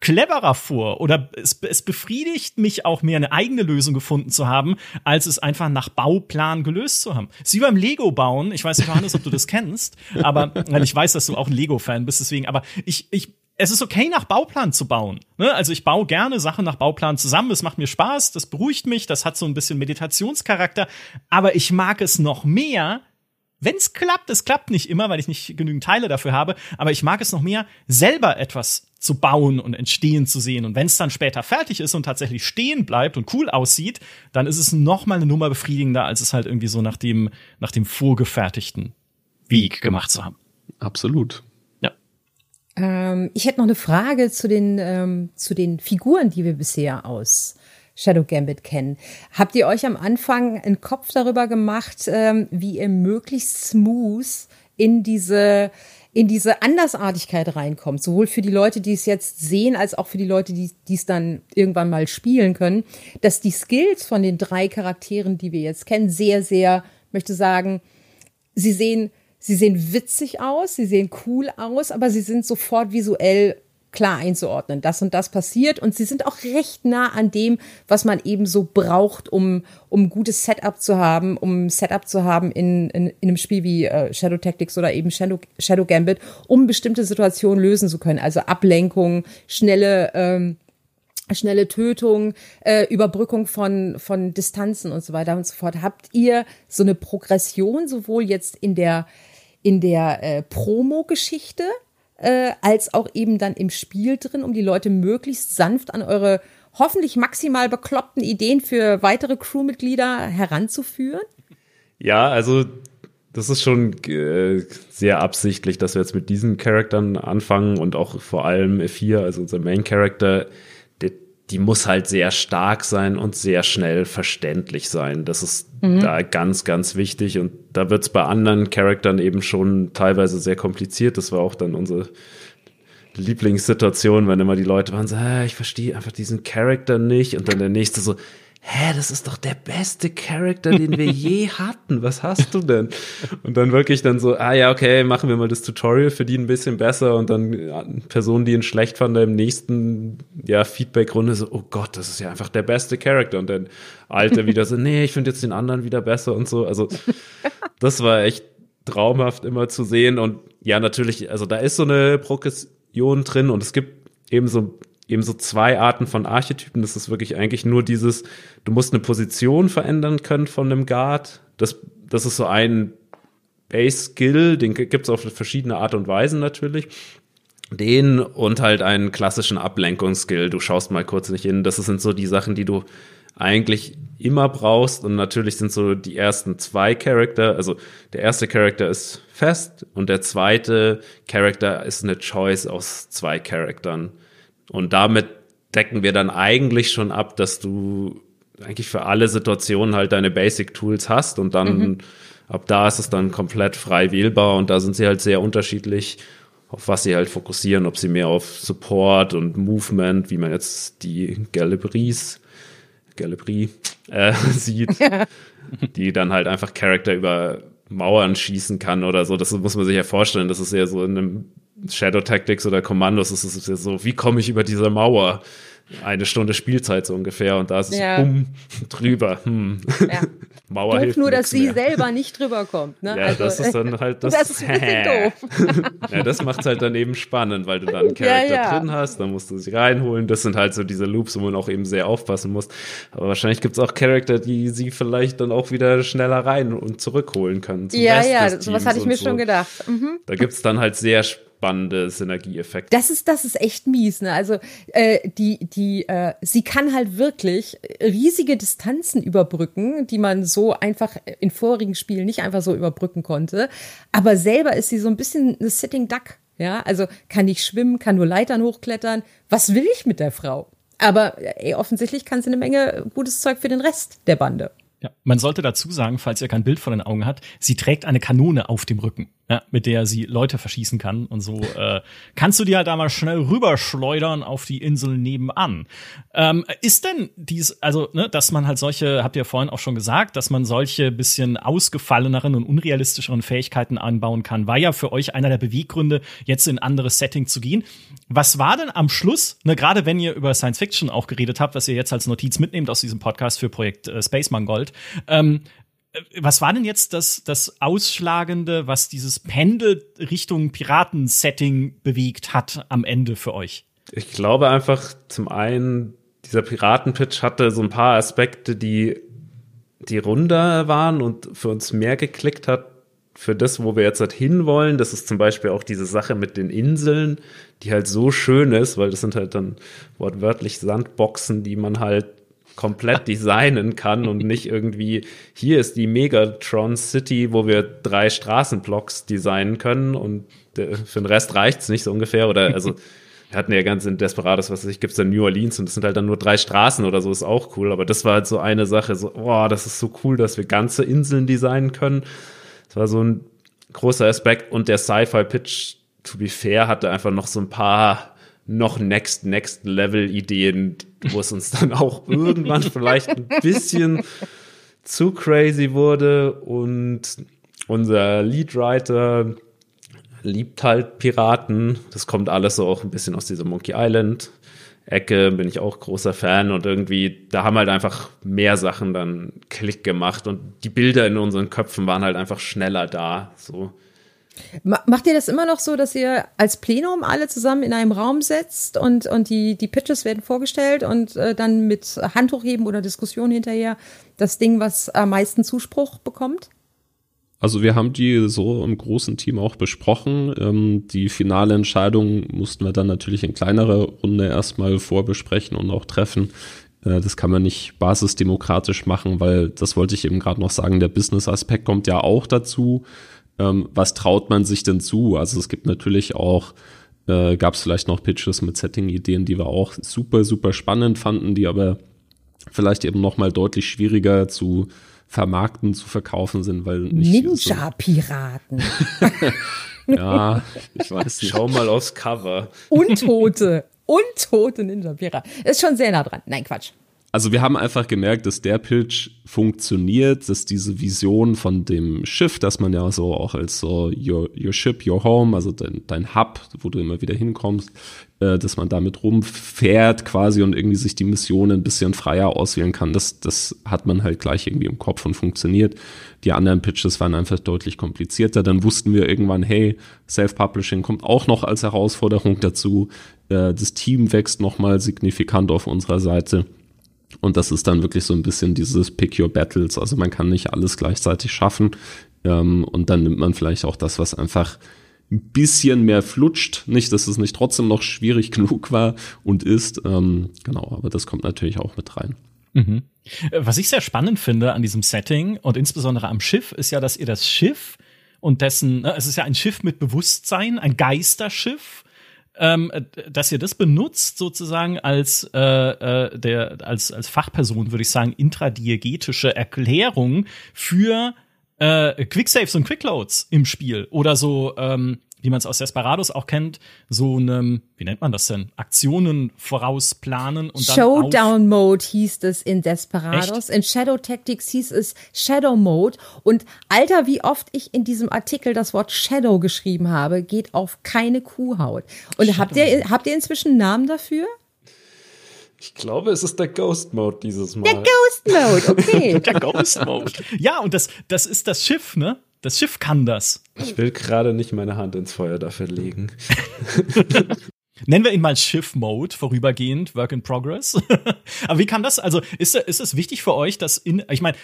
cleverer vor oder es, es befriedigt mich auch mehr, eine eigene Lösung gefunden zu haben, als es einfach nach Bauplan gelöst zu haben. Sie beim Lego bauen, ich weiß nicht, Johannes, ob du das kennst, aber ich weiß, dass du auch ein Lego-Fan bist, deswegen, aber ich, ich, es ist okay, nach Bauplan zu bauen. Ne? Also ich baue gerne Sachen nach Bauplan zusammen. Es macht mir Spaß, das beruhigt mich, das hat so ein bisschen Meditationscharakter. Aber ich mag es noch mehr, wenn es klappt. Es klappt nicht immer, weil ich nicht genügend Teile dafür habe. Aber ich mag es noch mehr, selber etwas zu bauen und entstehen zu sehen. Und wenn es dann später fertig ist und tatsächlich stehen bleibt und cool aussieht, dann ist es noch mal eine Nummer befriedigender, als es halt irgendwie so nach dem, nach dem vorgefertigten Weg gemacht zu haben. Absolut. Ähm, ich hätte noch eine Frage zu den, ähm, zu den Figuren, die wir bisher aus Shadow Gambit kennen. Habt ihr euch am Anfang einen Kopf darüber gemacht, ähm, wie ihr möglichst smooth in diese in diese Andersartigkeit reinkommt, sowohl für die Leute, die es jetzt sehen, als auch für die Leute, die, die es dann irgendwann mal spielen können, dass die Skills von den drei Charakteren, die wir jetzt kennen, sehr, sehr, möchte sagen, sie sehen Sie sehen witzig aus, sie sehen cool aus, aber sie sind sofort visuell klar einzuordnen. Das und das passiert und sie sind auch recht nah an dem, was man eben so braucht, um, um gutes Setup zu haben, um Setup zu haben in, in, in einem Spiel wie äh, Shadow Tactics oder eben Shadow, Shadow Gambit, um bestimmte Situationen lösen zu können. Also Ablenkung, schnelle, ähm, schnelle Tötung, äh, Überbrückung von, von Distanzen und so weiter und so fort. Habt ihr so eine Progression sowohl jetzt in der, in der äh, Promo-Geschichte äh, als auch eben dann im Spiel drin, um die Leute möglichst sanft an eure hoffentlich maximal bekloppten Ideen für weitere Crewmitglieder heranzuführen? Ja, also das ist schon äh, sehr absichtlich, dass wir jetzt mit diesen Charaktern anfangen und auch vor allem F4, also unser Main Character, die muss halt sehr stark sein und sehr schnell verständlich sein. Das ist mhm. da ganz, ganz wichtig. Und da wird es bei anderen Charaktern eben schon teilweise sehr kompliziert. Das war auch dann unsere Lieblingssituation, wenn immer die Leute waren so, ah, ich verstehe einfach diesen Charakter nicht. Und dann der nächste so, hä, das ist doch der beste Charakter, den wir je hatten. Was hast du denn? Und dann wirklich dann so, ah ja, okay, machen wir mal das Tutorial für die ein bisschen besser und dann ja, Personen, die ihn schlecht fanden, im nächsten ja, Feedback-Runde so, oh Gott, das ist ja einfach der beste Charakter. Und dann Alte wieder so, nee, ich finde jetzt den anderen wieder besser und so. Also das war echt traumhaft immer zu sehen. Und ja, natürlich, also da ist so eine Progression drin und es gibt eben so eben so zwei Arten von Archetypen. Das ist wirklich eigentlich nur dieses, du musst eine Position verändern können von einem Guard. Das, das ist so ein Base-Skill, den gibt es auf verschiedene Art und Weisen natürlich. Den und halt einen klassischen Ablenkungsskill. Du schaust mal kurz nicht hin. Das sind so die Sachen, die du eigentlich immer brauchst. Und natürlich sind so die ersten zwei Charakter, also der erste Charakter ist fest und der zweite Charakter ist eine Choice aus zwei Charaktern. Und damit decken wir dann eigentlich schon ab, dass du eigentlich für alle Situationen halt deine Basic Tools hast und dann mhm. ab da ist es dann komplett frei wählbar und da sind sie halt sehr unterschiedlich, auf was sie halt fokussieren, ob sie mehr auf Support und Movement, wie man jetzt die Galibris, Galibri äh, sieht, die dann halt einfach Charakter über Mauern schießen kann oder so. Das muss man sich ja vorstellen. Das ist ja so in einem Shadow Tactics oder Kommandos ist es ja so, wie komme ich über diese Mauer? Eine Stunde Spielzeit so ungefähr und da ist es ja. um drüber. Hm. Ja. Mauer Doof hilft nur, dass sie mehr. selber nicht drüber kommt. Ne? Ja, also, das ist dann halt das. Das ist ein bisschen doof. ja, das macht es halt dann eben spannend, weil du dann einen Charakter ja, ja. drin hast, dann musst du sie reinholen. Das sind halt so diese Loops, wo man auch eben sehr aufpassen muss. Aber wahrscheinlich gibt es auch Charakter, die sie vielleicht dann auch wieder schneller rein und zurückholen können. Ja, ja, sowas hatte ich mir so. schon gedacht. Mhm. Da gibt es dann halt sehr spannende Synergieeffekte. Das ist, das ist echt mies, ne? Also äh, die, die, äh, sie kann halt wirklich riesige Distanzen überbrücken, die man so einfach in vorigen Spielen nicht einfach so überbrücken konnte. Aber selber ist sie so ein bisschen eine Sitting Duck. Ja, also kann nicht schwimmen, kann nur Leitern hochklettern. Was will ich mit der Frau? Aber ey, offensichtlich kann sie eine Menge gutes Zeug für den Rest der Bande. Ja, man sollte dazu sagen, falls ihr kein Bild vor den Augen hat, sie trägt eine Kanone auf dem Rücken ja, mit der sie Leute verschießen kann. Und so äh, kannst du die halt da mal schnell rüberschleudern auf die Insel nebenan. Ähm, ist denn dies, also, ne, dass man halt solche, habt ihr vorhin auch schon gesagt, dass man solche bisschen ausgefalleneren und unrealistischeren Fähigkeiten anbauen kann, war ja für euch einer der Beweggründe, jetzt in ein anderes Setting zu gehen. Was war denn am Schluss, ne, gerade wenn ihr über Science Fiction auch geredet habt, was ihr jetzt als Notiz mitnehmt aus diesem Podcast für Projekt äh, Space Mangold, ähm, äh, was war denn jetzt das, das Ausschlagende, was dieses Pendel Richtung Piraten-Setting bewegt hat am Ende für euch? Ich glaube einfach, zum einen, dieser Piraten-Pitch hatte so ein paar Aspekte, die, die runder waren und für uns mehr geklickt hat für das, wo wir jetzt halt hinwollen. Das ist zum Beispiel auch diese Sache mit den Inseln, die halt so schön ist, weil das sind halt dann wortwörtlich Sandboxen, die man halt komplett designen kann und nicht irgendwie, hier ist die Megatron City, wo wir drei Straßenblocks designen können und für den Rest reicht's nicht so ungefähr. Oder also wir hatten ja ganz in Desperados, was weiß ich, gibt's da New Orleans und das sind halt dann nur drei Straßen oder so, ist auch cool. Aber das war halt so eine Sache, so, boah, das ist so cool, dass wir ganze Inseln designen können. Das war so ein großer Aspekt und der Sci-Fi-Pitch, to be fair, hatte einfach noch so ein paar noch next, next Level Ideen, wo es uns dann auch irgendwann vielleicht ein bisschen zu crazy wurde und unser Leadwriter liebt halt Piraten. Das kommt alles so auch ein bisschen aus dieser Monkey Island Ecke, bin ich auch großer Fan und irgendwie, da haben halt einfach mehr Sachen dann Klick gemacht und die Bilder in unseren Köpfen waren halt einfach schneller da, so. Macht ihr das immer noch so, dass ihr als Plenum alle zusammen in einem Raum setzt und, und die, die Pitches werden vorgestellt und äh, dann mit Handhochheben oder Diskussion hinterher das Ding, was am meisten Zuspruch bekommt? Also wir haben die so im großen Team auch besprochen. Ähm, die finale Entscheidung mussten wir dann natürlich in kleinerer Runde erstmal vorbesprechen und auch treffen. Äh, das kann man nicht basisdemokratisch machen, weil das wollte ich eben gerade noch sagen, der Business-Aspekt kommt ja auch dazu. Ähm, was traut man sich denn zu? Also es gibt natürlich auch, äh, gab es vielleicht noch Pitches mit Setting-Ideen, die wir auch super, super spannend fanden, die aber vielleicht eben nochmal deutlich schwieriger zu vermarkten, zu verkaufen sind, weil Ninja-Piraten. ja, ich weiß nicht. Schau mal aufs Cover. Untote. Untote Ninja-Piraten. Ist schon sehr nah dran. Nein, Quatsch also wir haben einfach gemerkt, dass der Pitch funktioniert, dass diese Vision von dem Schiff, dass man ja so auch als so your, your ship, your home, also dein, dein Hub, wo du immer wieder hinkommst, äh, dass man damit rumfährt quasi und irgendwie sich die Mission ein bisschen freier auswählen kann. Das, das hat man halt gleich irgendwie im Kopf und funktioniert. Die anderen Pitches waren einfach deutlich komplizierter. Dann wussten wir irgendwann, hey, Self-Publishing kommt auch noch als Herausforderung dazu. Äh, das Team wächst nochmal signifikant auf unserer Seite. Und das ist dann wirklich so ein bisschen dieses Pick Your Battles. Also man kann nicht alles gleichzeitig schaffen. Ähm, und dann nimmt man vielleicht auch das, was einfach ein bisschen mehr flutscht. Nicht, dass es nicht trotzdem noch schwierig genug war und ist. Ähm, genau, aber das kommt natürlich auch mit rein. Mhm. Was ich sehr spannend finde an diesem Setting und insbesondere am Schiff, ist ja, dass ihr das Schiff und dessen, ne, es ist ja ein Schiff mit Bewusstsein, ein Geisterschiff ähm, dass ihr das benutzt sozusagen als äh, äh, der als als Fachperson würde ich sagen intradiegetische Erklärung für äh, Quicksaves und Quickloads im Spiel oder so ähm, wie man es aus Desperados auch kennt, so einem, wie nennt man das denn? Aktionen vorausplanen und dann Showdown Mode hieß es in Desperados. Echt? In Shadow Tactics hieß es Shadow Mode. Und Alter, wie oft ich in diesem Artikel das Wort Shadow geschrieben habe, geht auf keine Kuhhaut. Und habt ihr, habt ihr inzwischen einen Namen dafür? Ich glaube, es ist der Ghost Mode dieses Mal. Der Ghost Mode, okay. der Ghost Mode. Ja, und das, das ist das Schiff, ne? Das Schiff kann das. Ich will gerade nicht meine Hand ins Feuer dafür legen. Nennen wir ihn mal Schiff-Mode, vorübergehend, Work in Progress. Aber wie kann das, also ist, ist es wichtig für euch, dass in, ich meine,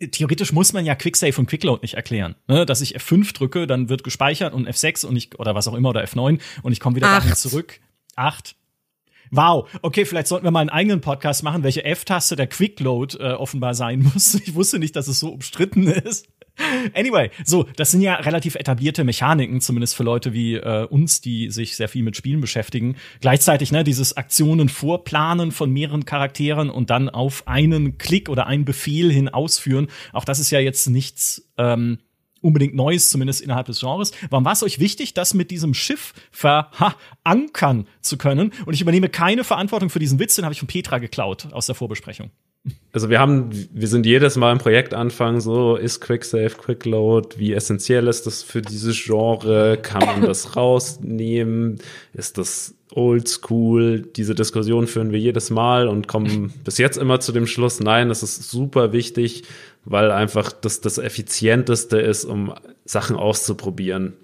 theoretisch muss man ja Quicksave und Quickload nicht erklären. Ne? Dass ich F5 drücke, dann wird gespeichert und F6 und ich, oder was auch immer, oder F9 und ich komme wieder dahin zurück. Acht. Wow, okay, vielleicht sollten wir mal einen eigenen Podcast machen, welche F-Taste der Quickload äh, offenbar sein muss. Ich wusste nicht, dass es so umstritten ist. Anyway, so, das sind ja relativ etablierte Mechaniken, zumindest für Leute wie äh, uns, die sich sehr viel mit Spielen beschäftigen. Gleichzeitig, ne, dieses Aktionen vorplanen von mehreren Charakteren und dann auf einen Klick oder einen Befehl hin ausführen. Auch das ist ja jetzt nichts ähm, unbedingt Neues, zumindest innerhalb des Genres. Warum war es euch wichtig, das mit diesem Schiff verankern zu können? Und ich übernehme keine Verantwortung für diesen Witz, den habe ich von Petra geklaut aus der Vorbesprechung. Also wir haben, wir sind jedes Mal im Projektanfang so, ist Quicksave, Quickload, wie essentiell ist das für dieses Genre? Kann man das rausnehmen? Ist das oldschool? Diese Diskussion führen wir jedes Mal und kommen bis jetzt immer zu dem Schluss, nein, das ist super wichtig, weil einfach das das effizienteste ist, um Sachen auszuprobieren.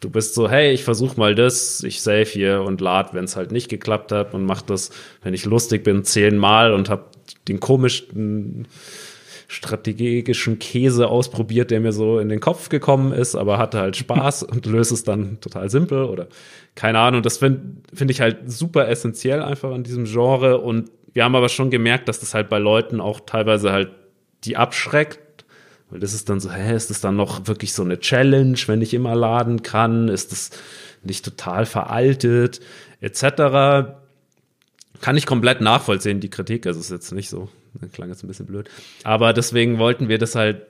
Du bist so, hey, ich versuche mal das, ich save hier und lad, wenn es halt nicht geklappt hat und mach das, wenn ich lustig bin, zehnmal und hab den komischen strategischen Käse ausprobiert, der mir so in den Kopf gekommen ist, aber hatte halt Spaß und löse es dann total simpel oder keine Ahnung. Das finde find ich halt super essentiell einfach an diesem Genre und wir haben aber schon gemerkt, dass das halt bei Leuten auch teilweise halt die abschreckt, weil das ist dann so, hä, ist das dann noch wirklich so eine Challenge, wenn ich immer laden kann? Ist das nicht total veraltet, etc. Kann ich komplett nachvollziehen, die Kritik. Also ist jetzt nicht so, klang jetzt ein bisschen blöd. Aber deswegen wollten wir das halt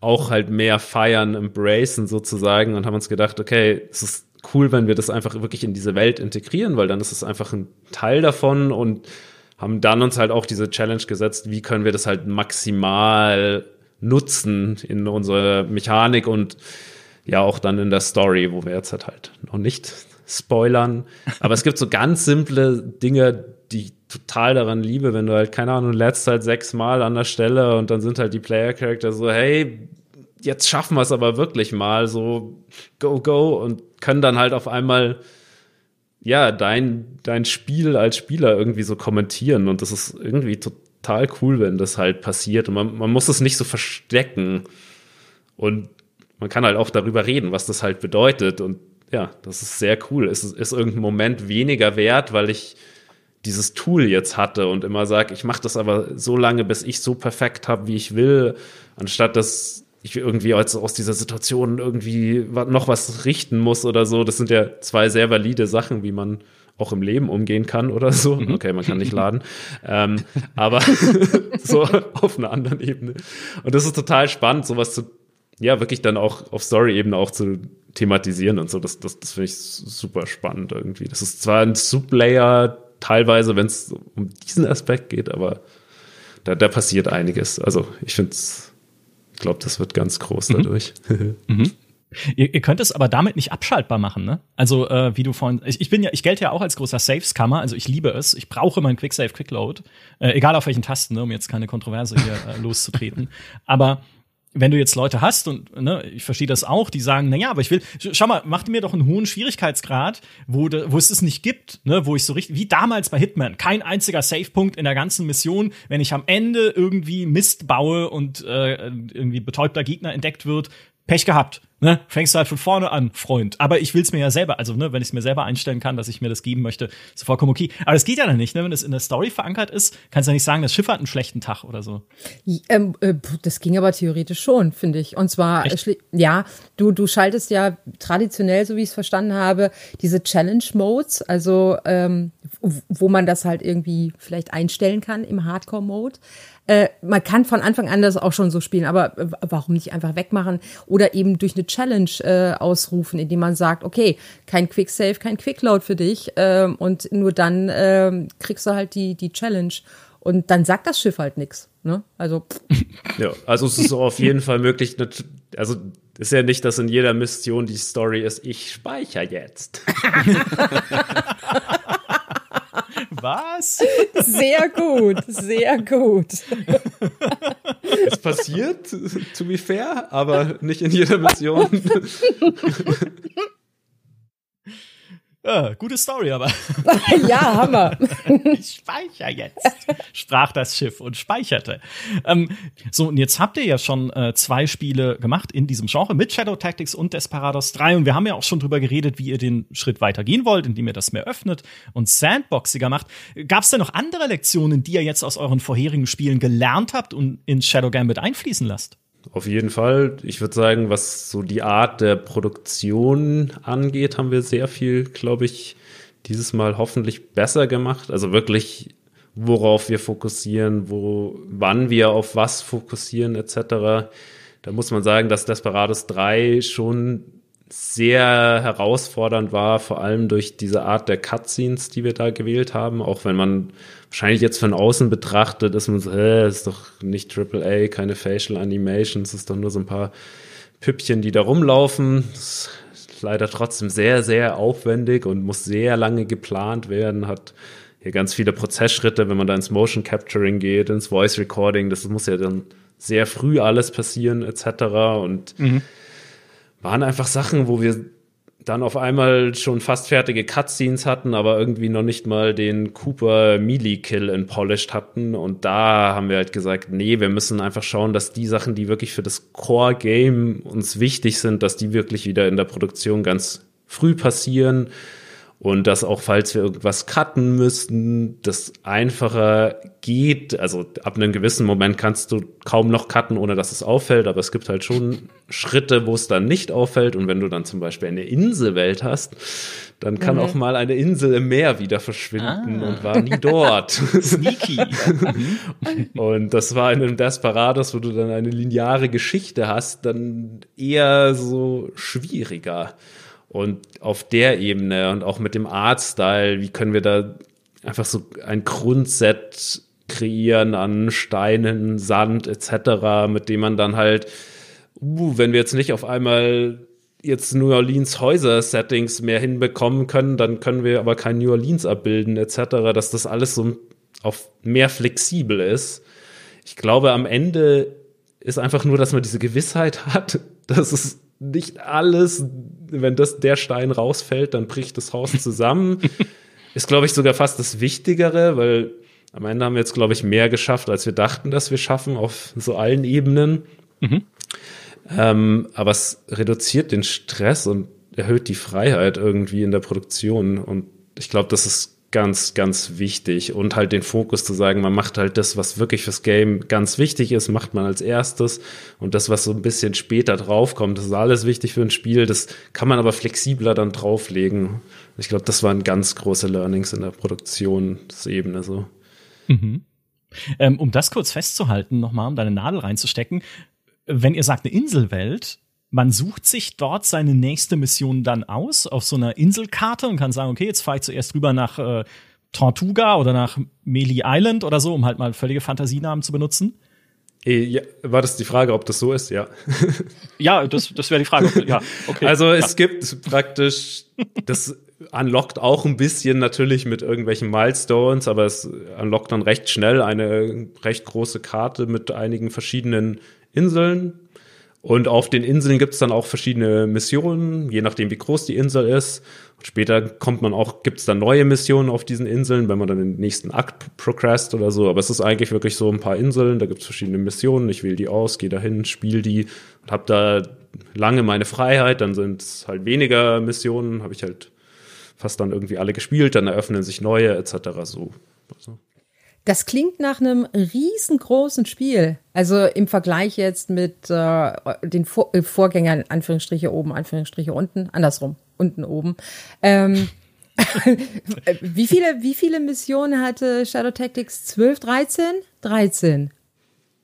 auch halt mehr feiern, embracen sozusagen und haben uns gedacht, okay, es ist cool, wenn wir das einfach wirklich in diese Welt integrieren, weil dann ist es einfach ein Teil davon und haben dann uns halt auch diese Challenge gesetzt, wie können wir das halt maximal nutzen in unserer Mechanik und ja auch dann in der Story, wo wir jetzt halt, halt noch nicht spoilern. Aber es gibt so ganz simple Dinge, total daran liebe, wenn du halt, keine Ahnung, letzt halt sechsmal an der Stelle und dann sind halt die Player-Charakter so, hey, jetzt schaffen wir es aber wirklich mal, so go, go und können dann halt auf einmal ja, dein, dein Spiel als Spieler irgendwie so kommentieren. Und das ist irgendwie total cool, wenn das halt passiert. Und man, man muss es nicht so verstecken. Und man kann halt auch darüber reden, was das halt bedeutet. Und ja, das ist sehr cool. Es ist, ist irgendein Moment weniger wert, weil ich dieses Tool jetzt hatte und immer sage, ich mache das aber so lange, bis ich so perfekt habe, wie ich will, anstatt dass ich irgendwie aus, aus dieser Situation irgendwie noch was richten muss oder so. Das sind ja zwei sehr valide Sachen, wie man auch im Leben umgehen kann oder so. Mhm. Okay, man kann nicht laden. ähm, aber so auf einer anderen Ebene. Und das ist total spannend, sowas zu, ja, wirklich dann auch auf Story-Ebene auch zu thematisieren und so. Das, das, das finde ich super spannend irgendwie. Das ist zwar ein Sublayer teilweise, wenn es um diesen Aspekt geht, aber da, da passiert einiges. Also ich finde es, ich glaube, das wird ganz groß mhm. dadurch. mhm. Ihr, ihr, könnt es aber damit nicht abschaltbar machen, ne? Also, äh, wie du vorhin, ich, ich bin ja, ich gelte ja auch als großer Saves-Kammer, also ich liebe es. Ich brauche meinen Quick-Save, Quick-Load, äh, egal auf welchen Tasten, ne, um jetzt keine Kontroverse hier äh, loszutreten. Aber wenn du jetzt Leute hast und ne, ich verstehe das auch, die sagen, na ja, aber ich will, schau mal, mach mir doch einen hohen Schwierigkeitsgrad, wo, de, wo es es nicht gibt, ne, wo ich so richtig, wie damals bei Hitman, kein einziger Safe-Punkt in der ganzen Mission, wenn ich am Ende irgendwie Mist baue und äh, irgendwie betäubter Gegner entdeckt wird, Pech gehabt. Ne? Fängst du halt von vorne an, Freund. Aber ich will's mir ja selber, also ne, wenn ich es mir selber einstellen kann, dass ich mir das geben möchte, ist vollkommen okay. Aber das geht ja dann nicht, ne? Wenn es in der Story verankert ist, kannst du ja nicht sagen, das Schiff hat einen schlechten Tag oder so. Ähm, äh, das ging aber theoretisch schon, finde ich. Und zwar, ja, du, du schaltest ja traditionell, so wie ich es verstanden habe, diese Challenge-Modes, also ähm, wo man das halt irgendwie vielleicht einstellen kann im Hardcore-Mode. Äh, man kann von Anfang an das auch schon so spielen, aber warum nicht einfach wegmachen oder eben durch eine Challenge äh, ausrufen, indem man sagt, okay, kein Quick Save, kein Quick Load für dich äh, und nur dann äh, kriegst du halt die, die Challenge und dann sagt das Schiff halt nichts. Ne? Also ja, also es ist auf jeden Fall möglich. Also ist ja nicht, dass in jeder Mission die Story ist, ich speichere jetzt. Was? Sehr gut, sehr gut. Es passiert, to be fair, aber nicht in jeder Mission. Ja, gute Story, aber. ja, Hammer. ich speichere jetzt, sprach das Schiff und speicherte. Ähm, so, und jetzt habt ihr ja schon äh, zwei Spiele gemacht in diesem Genre mit Shadow Tactics und Desperados 3. Und wir haben ja auch schon drüber geredet, wie ihr den Schritt weiter gehen wollt, indem ihr das mehr öffnet und sandboxiger macht. Gab es denn noch andere Lektionen, die ihr jetzt aus euren vorherigen Spielen gelernt habt und in Shadow Gambit einfließen lasst? Auf jeden Fall. Ich würde sagen, was so die Art der Produktion angeht, haben wir sehr viel, glaube ich, dieses Mal hoffentlich besser gemacht. Also wirklich, worauf wir fokussieren, wo, wann wir auf was fokussieren, etc. Da muss man sagen, dass Desperados 3 schon sehr herausfordernd war, vor allem durch diese Art der Cutscenes, die wir da gewählt haben. Auch wenn man wahrscheinlich jetzt von außen betrachtet, ist man so, äh, ist doch nicht AAA, keine Facial Animations, ist doch nur so ein paar Püppchen, die da rumlaufen. Das ist leider trotzdem sehr, sehr aufwendig und muss sehr lange geplant werden, hat hier ganz viele Prozessschritte, wenn man da ins Motion Capturing geht, ins Voice Recording, das muss ja dann sehr früh alles passieren, etc. Und mhm waren einfach Sachen, wo wir dann auf einmal schon fast fertige Cutscenes hatten, aber irgendwie noch nicht mal den Cooper Melee Kill in Polished hatten. Und da haben wir halt gesagt, nee, wir müssen einfach schauen, dass die Sachen, die wirklich für das Core Game uns wichtig sind, dass die wirklich wieder in der Produktion ganz früh passieren und dass auch falls wir irgendwas cutten müssten, das einfacher geht. Also ab einem gewissen Moment kannst du kaum noch cutten, ohne dass es auffällt, aber es gibt halt schon Schritte, wo es dann nicht auffällt. Und wenn du dann zum Beispiel eine Inselwelt hast, dann kann mhm. auch mal eine Insel im Meer wieder verschwinden ah. und war nie dort. Sneaky. und das war in einem Desperados, wo du dann eine lineare Geschichte hast, dann eher so schwieriger. Und auf der Ebene und auch mit dem Artstyle, wie können wir da einfach so ein Grundset kreieren an Steinen, Sand etc., mit dem man dann halt, uh, wenn wir jetzt nicht auf einmal jetzt New Orleans Häuser-Settings mehr hinbekommen können, dann können wir aber kein New Orleans abbilden, etc., dass das alles so auf mehr flexibel ist. Ich glaube, am Ende ist einfach nur, dass man diese Gewissheit hat, dass es nicht alles, wenn das der Stein rausfällt, dann bricht das Haus zusammen. ist, glaube ich, sogar fast das Wichtigere, weil am Ende haben wir jetzt, glaube ich, mehr geschafft, als wir dachten, dass wir schaffen, auf so allen Ebenen. Mhm. Ähm, aber es reduziert den Stress und erhöht die Freiheit irgendwie in der Produktion. Und ich glaube, das ist ganz, ganz wichtig. Und halt den Fokus zu sagen, man macht halt das, was wirklich fürs Game ganz wichtig ist, macht man als erstes. Und das, was so ein bisschen später draufkommt, das ist alles wichtig für ein Spiel. Das kann man aber flexibler dann drauflegen. Ich glaube, das waren ganz große Learnings in der Produktionsebene so. Mhm. Ähm, um das kurz festzuhalten, nochmal, um deine Nadel reinzustecken, wenn ihr sagt, eine Inselwelt, man sucht sich dort seine nächste Mission dann aus auf so einer Inselkarte und kann sagen, okay, jetzt fahre ich zuerst rüber nach äh, Tortuga oder nach Melee Island oder so, um halt mal völlige Fantasienamen zu benutzen. Äh, ja, war das die Frage, ob das so ist? Ja. ja, das, das wäre die Frage. ja, okay. Also es ja. gibt praktisch, das unlockt auch ein bisschen natürlich mit irgendwelchen Milestones, aber es unlockt dann recht schnell eine recht große Karte mit einigen verschiedenen Inseln, und auf den Inseln gibt es dann auch verschiedene Missionen, je nachdem, wie groß die Insel ist. Und später kommt man auch, gibt es dann neue Missionen auf diesen Inseln, wenn man dann den nächsten Akt progressed oder so. Aber es ist eigentlich wirklich so ein paar Inseln, da gibt es verschiedene Missionen. Ich wähle die aus, gehe dahin, spiele die und habe da lange meine Freiheit. Dann sind es halt weniger Missionen, habe ich halt fast dann irgendwie alle gespielt. Dann eröffnen sich neue etc. So. Also. Das klingt nach einem riesengroßen Spiel. Also im Vergleich jetzt mit äh, den Vor äh, Vorgängern, Anführungsstriche oben, Anführungsstriche unten, andersrum, unten oben. Ähm, wie, viele, wie viele Missionen hatte Shadow Tactics? 12, 13? 13.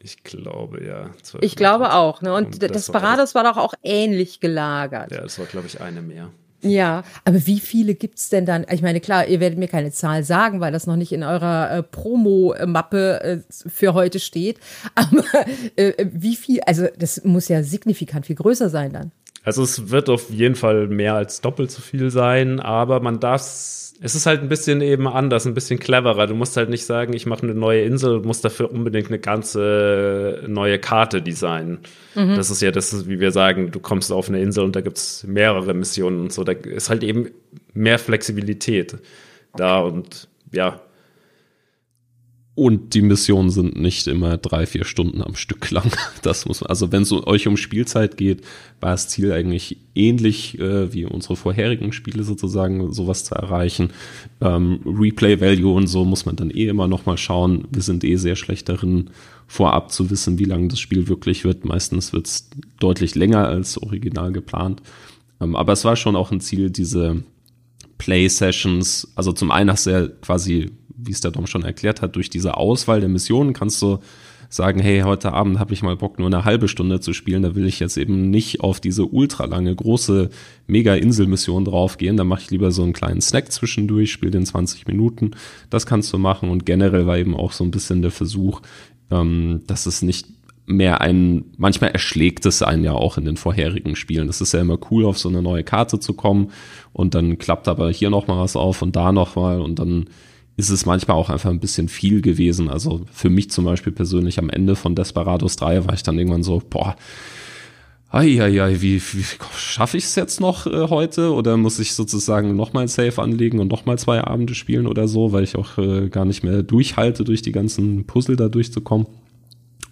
Ich glaube, ja. Ich glaube auch. Ne? Und, Und Desperados war, war doch auch ähnlich gelagert. Ja, das war, glaube ich, eine mehr. Ja, aber wie viele gibt's denn dann? Ich meine, klar, ihr werdet mir keine Zahl sagen, weil das noch nicht in eurer äh, Promo-Mappe äh, für heute steht. Aber äh, wie viel, also das muss ja signifikant viel größer sein dann. Also es wird auf jeden Fall mehr als doppelt so viel sein, aber man darf es ist halt ein bisschen eben anders, ein bisschen cleverer. Du musst halt nicht sagen, ich mache eine neue Insel, musst dafür unbedingt eine ganze neue Karte designen. Mhm. Das ist ja das, wie wir sagen, du kommst auf eine Insel und da gibt's mehrere Missionen und so. Da ist halt eben mehr Flexibilität da und ja, und die Missionen sind nicht immer drei, vier Stunden am Stück lang. Das muss man, also wenn es euch um Spielzeit geht, war das Ziel eigentlich ähnlich äh, wie unsere vorherigen Spiele sozusagen, sowas zu erreichen. Ähm, Replay-Value und so muss man dann eh immer noch mal schauen. Wir sind eh sehr schlecht darin, vorab zu wissen, wie lang das Spiel wirklich wird. Meistens wird es deutlich länger als original geplant. Ähm, aber es war schon auch ein Ziel, diese Play-Sessions, also zum einen hast du ja quasi wie es der Dom schon erklärt hat, durch diese Auswahl der Missionen kannst du sagen, hey, heute Abend habe ich mal Bock, nur eine halbe Stunde zu spielen, da will ich jetzt eben nicht auf diese ultralange, große Mega-Insel-Mission draufgehen, da mache ich lieber so einen kleinen Snack zwischendurch, spiele den 20 Minuten, das kannst du machen. Und generell war eben auch so ein bisschen der Versuch, ähm, dass es nicht mehr ein, manchmal erschlägt es einen ja auch in den vorherigen Spielen. Das ist ja immer cool, auf so eine neue Karte zu kommen und dann klappt aber hier noch mal was auf und da noch mal und dann ist es manchmal auch einfach ein bisschen viel gewesen. Also für mich zum Beispiel persönlich am Ende von Desperados 3 war ich dann irgendwann so, boah, Eieiei, wie, wie schaffe ich es jetzt noch äh, heute? Oder muss ich sozusagen nochmal Safe anlegen und nochmal zwei Abende spielen oder so, weil ich auch äh, gar nicht mehr durchhalte, durch die ganzen Puzzle da durchzukommen?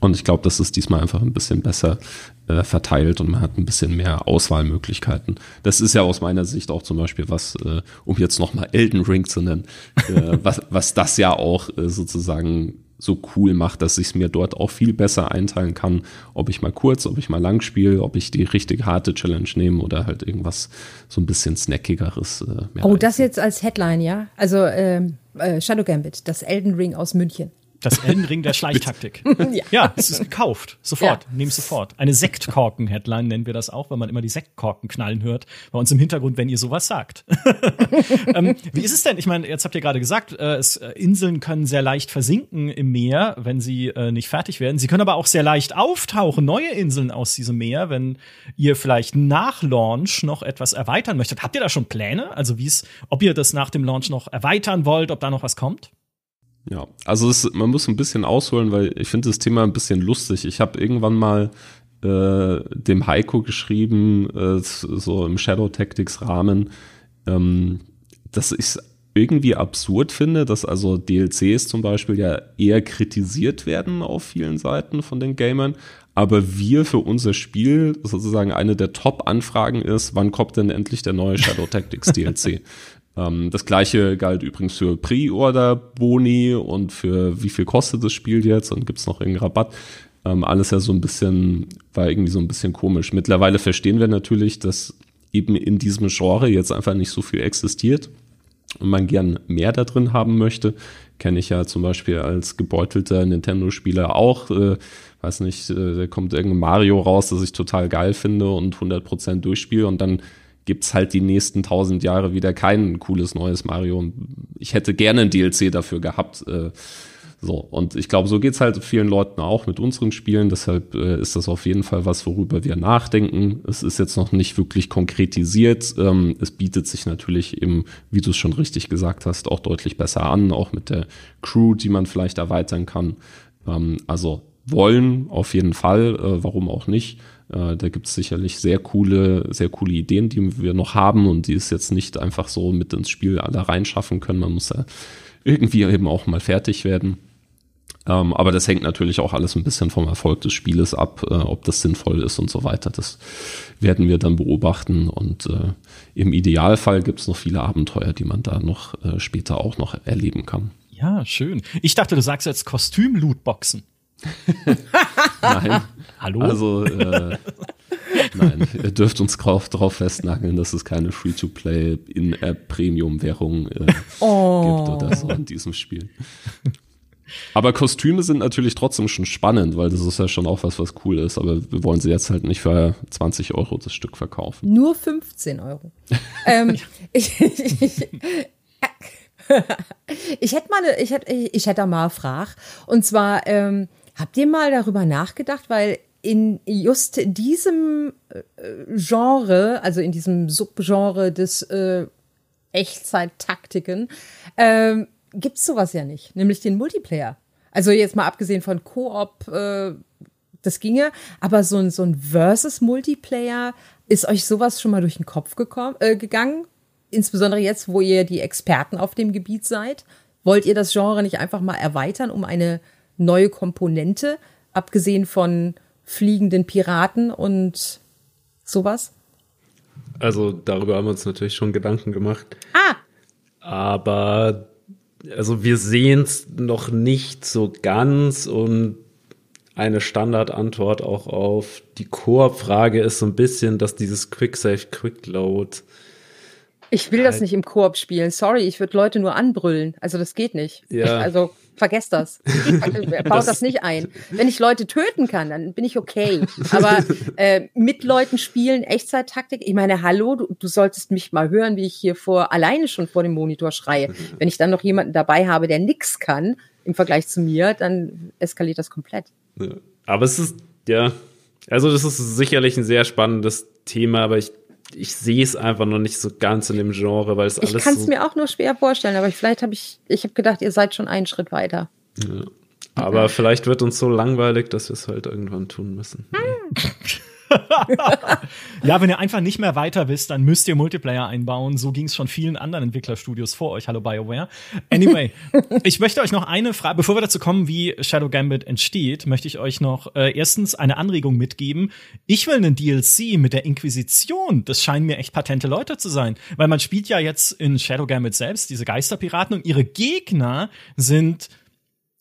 Und ich glaube, das ist diesmal einfach ein bisschen besser äh, verteilt und man hat ein bisschen mehr Auswahlmöglichkeiten. Das ist ja aus meiner Sicht auch zum Beispiel was, äh, um jetzt nochmal Elden Ring zu nennen, äh, was, was das ja auch äh, sozusagen so cool macht, dass ich es mir dort auch viel besser einteilen kann, ob ich mal kurz, ob ich mal lang spiele, ob ich die richtig harte Challenge nehme oder halt irgendwas so ein bisschen snackigeres. Äh, oh, das jetzt als Headline, ja? Also ähm, äh, Shadow Gambit, das Elden Ring aus München. Das Elden Ring der Schleichtaktik. Ja. ja, es ist gekauft. Sofort. Ja. Nehmt sofort. Eine Sektkorken-Headline nennen wir das auch, weil man immer die Sektkorken knallen hört. Bei uns im Hintergrund, wenn ihr sowas sagt. ähm, wie ist es denn? Ich meine, jetzt habt ihr gerade gesagt, äh, es, äh, Inseln können sehr leicht versinken im Meer, wenn sie äh, nicht fertig werden. Sie können aber auch sehr leicht auftauchen, neue Inseln aus diesem Meer, wenn ihr vielleicht nach Launch noch etwas erweitern möchtet. Habt ihr da schon Pläne? Also wie es, ob ihr das nach dem Launch noch erweitern wollt, ob da noch was kommt? Ja, also es, man muss ein bisschen ausholen, weil ich finde das Thema ein bisschen lustig. Ich habe irgendwann mal äh, dem Heiko geschrieben, äh, so im Shadow Tactics Rahmen, ähm, dass ich es irgendwie absurd finde, dass also DLCs zum Beispiel ja eher kritisiert werden auf vielen Seiten von den Gamern, aber wir für unser Spiel sozusagen eine der Top-Anfragen ist, wann kommt denn endlich der neue Shadow Tactics DLC? Ähm, das gleiche galt übrigens für Pre-Order-Boni und für wie viel kostet das Spiel jetzt und gibt es noch irgendeinen Rabatt. Ähm, alles ja so ein bisschen, war irgendwie so ein bisschen komisch. Mittlerweile verstehen wir natürlich, dass eben in diesem Genre jetzt einfach nicht so viel existiert und man gern mehr da drin haben möchte. Kenne ich ja zum Beispiel als gebeutelter Nintendo-Spieler auch. Äh, weiß nicht, äh, da kommt irgendein Mario raus, das ich total geil finde und 100% durchspiele und dann gibt's halt die nächsten tausend Jahre wieder kein cooles neues Mario. Und ich hätte gerne ein DLC dafür gehabt. Äh, so, und ich glaube, so geht's halt vielen Leuten auch mit unseren Spielen. Deshalb äh, ist das auf jeden Fall was, worüber wir nachdenken. Es ist jetzt noch nicht wirklich konkretisiert. Ähm, es bietet sich natürlich eben, wie du es schon richtig gesagt hast, auch deutlich besser an, auch mit der Crew, die man vielleicht erweitern kann. Ähm, also wollen auf jeden Fall, äh, warum auch nicht. Äh, da gibt es sicherlich sehr coole, sehr coole Ideen, die wir noch haben und die es jetzt nicht einfach so mit ins Spiel alle reinschaffen können. Man muss ja irgendwie eben auch mal fertig werden. Ähm, aber das hängt natürlich auch alles ein bisschen vom Erfolg des Spieles ab, äh, ob das sinnvoll ist und so weiter. Das werden wir dann beobachten und äh, im Idealfall gibt es noch viele Abenteuer, die man da noch später auch noch erleben kann. Ja, schön. Ich dachte, du sagst jetzt Kostüm-Lootboxen. Nein. Hallo? Also, äh, nein, ihr dürft uns drauf, drauf festnageln, dass es keine Free-to-Play In-App-Premium-Währung äh, Oh. gibt oder so in diesem Spiel. Aber Kostüme sind natürlich trotzdem schon spannend, weil das ist ja schon auch was, was cool ist. Aber wir wollen sie jetzt halt nicht für 20 Euro das Stück verkaufen. Nur 15 Euro. ähm, ich, ich, ich, ich hätte mal, eine, ich hätte, ich hätte da mal eine Frage. Und zwar, ähm, habt ihr mal darüber nachgedacht, weil in just diesem äh, Genre, also in diesem Subgenre des äh, Echtzeit-Taktiken, ähm, gibt's sowas ja nicht, nämlich den Multiplayer. Also jetzt mal abgesehen von Koop, äh, das ginge, aber so ein, so ein Versus-Multiplayer, ist euch sowas schon mal durch den Kopf gekommen, äh, gegangen? Insbesondere jetzt, wo ihr die Experten auf dem Gebiet seid. Wollt ihr das Genre nicht einfach mal erweitern um eine neue Komponente, abgesehen von fliegenden Piraten und sowas? Also darüber haben wir uns natürlich schon Gedanken gemacht. Ah! Aber also wir sehen es noch nicht so ganz und eine Standardantwort auch auf die Koop-Frage ist so ein bisschen, dass dieses Quick Save Quick Load Ich will das nicht im Koop spielen. Sorry, ich würde Leute nur anbrüllen. Also das geht nicht. Ja. Also vergesst das. Baut das, nicht ein. Wenn ich Leute töten kann, dann bin ich okay. Aber äh, mit Leuten spielen, Echtzeit-Taktik. Ich meine, hallo, du, du solltest mich mal hören, wie ich hier vor alleine schon vor dem Monitor schreie. Wenn ich dann noch jemanden dabei habe, der nix kann im Vergleich zu mir, dann eskaliert das komplett. Ja. Aber es ist, ja, also das ist sicherlich ein sehr spannendes Thema, aber ich, ich sehe es einfach noch nicht so ganz in dem Genre, weil es Ich alles kann es so, mir auch nur schwer vorstellen, aber ich, vielleicht habe ich, ich habe gedacht, ihr seid schon einen Schritt weiter. aber vielleicht wird uns so langweilig, dass wir es halt irgendwann tun müssen. Ja, wenn ihr einfach nicht mehr weiter wisst, dann müsst ihr Multiplayer einbauen. So ging es schon vielen anderen Entwicklerstudios vor euch. Hallo BioWare. Anyway, ich möchte euch noch eine Frage, bevor wir dazu kommen, wie Shadow Gambit entsteht, möchte ich euch noch äh, erstens eine Anregung mitgeben. Ich will einen DLC mit der Inquisition. Das scheinen mir echt patente Leute zu sein, weil man spielt ja jetzt in Shadow Gambit selbst diese Geisterpiraten und ihre Gegner sind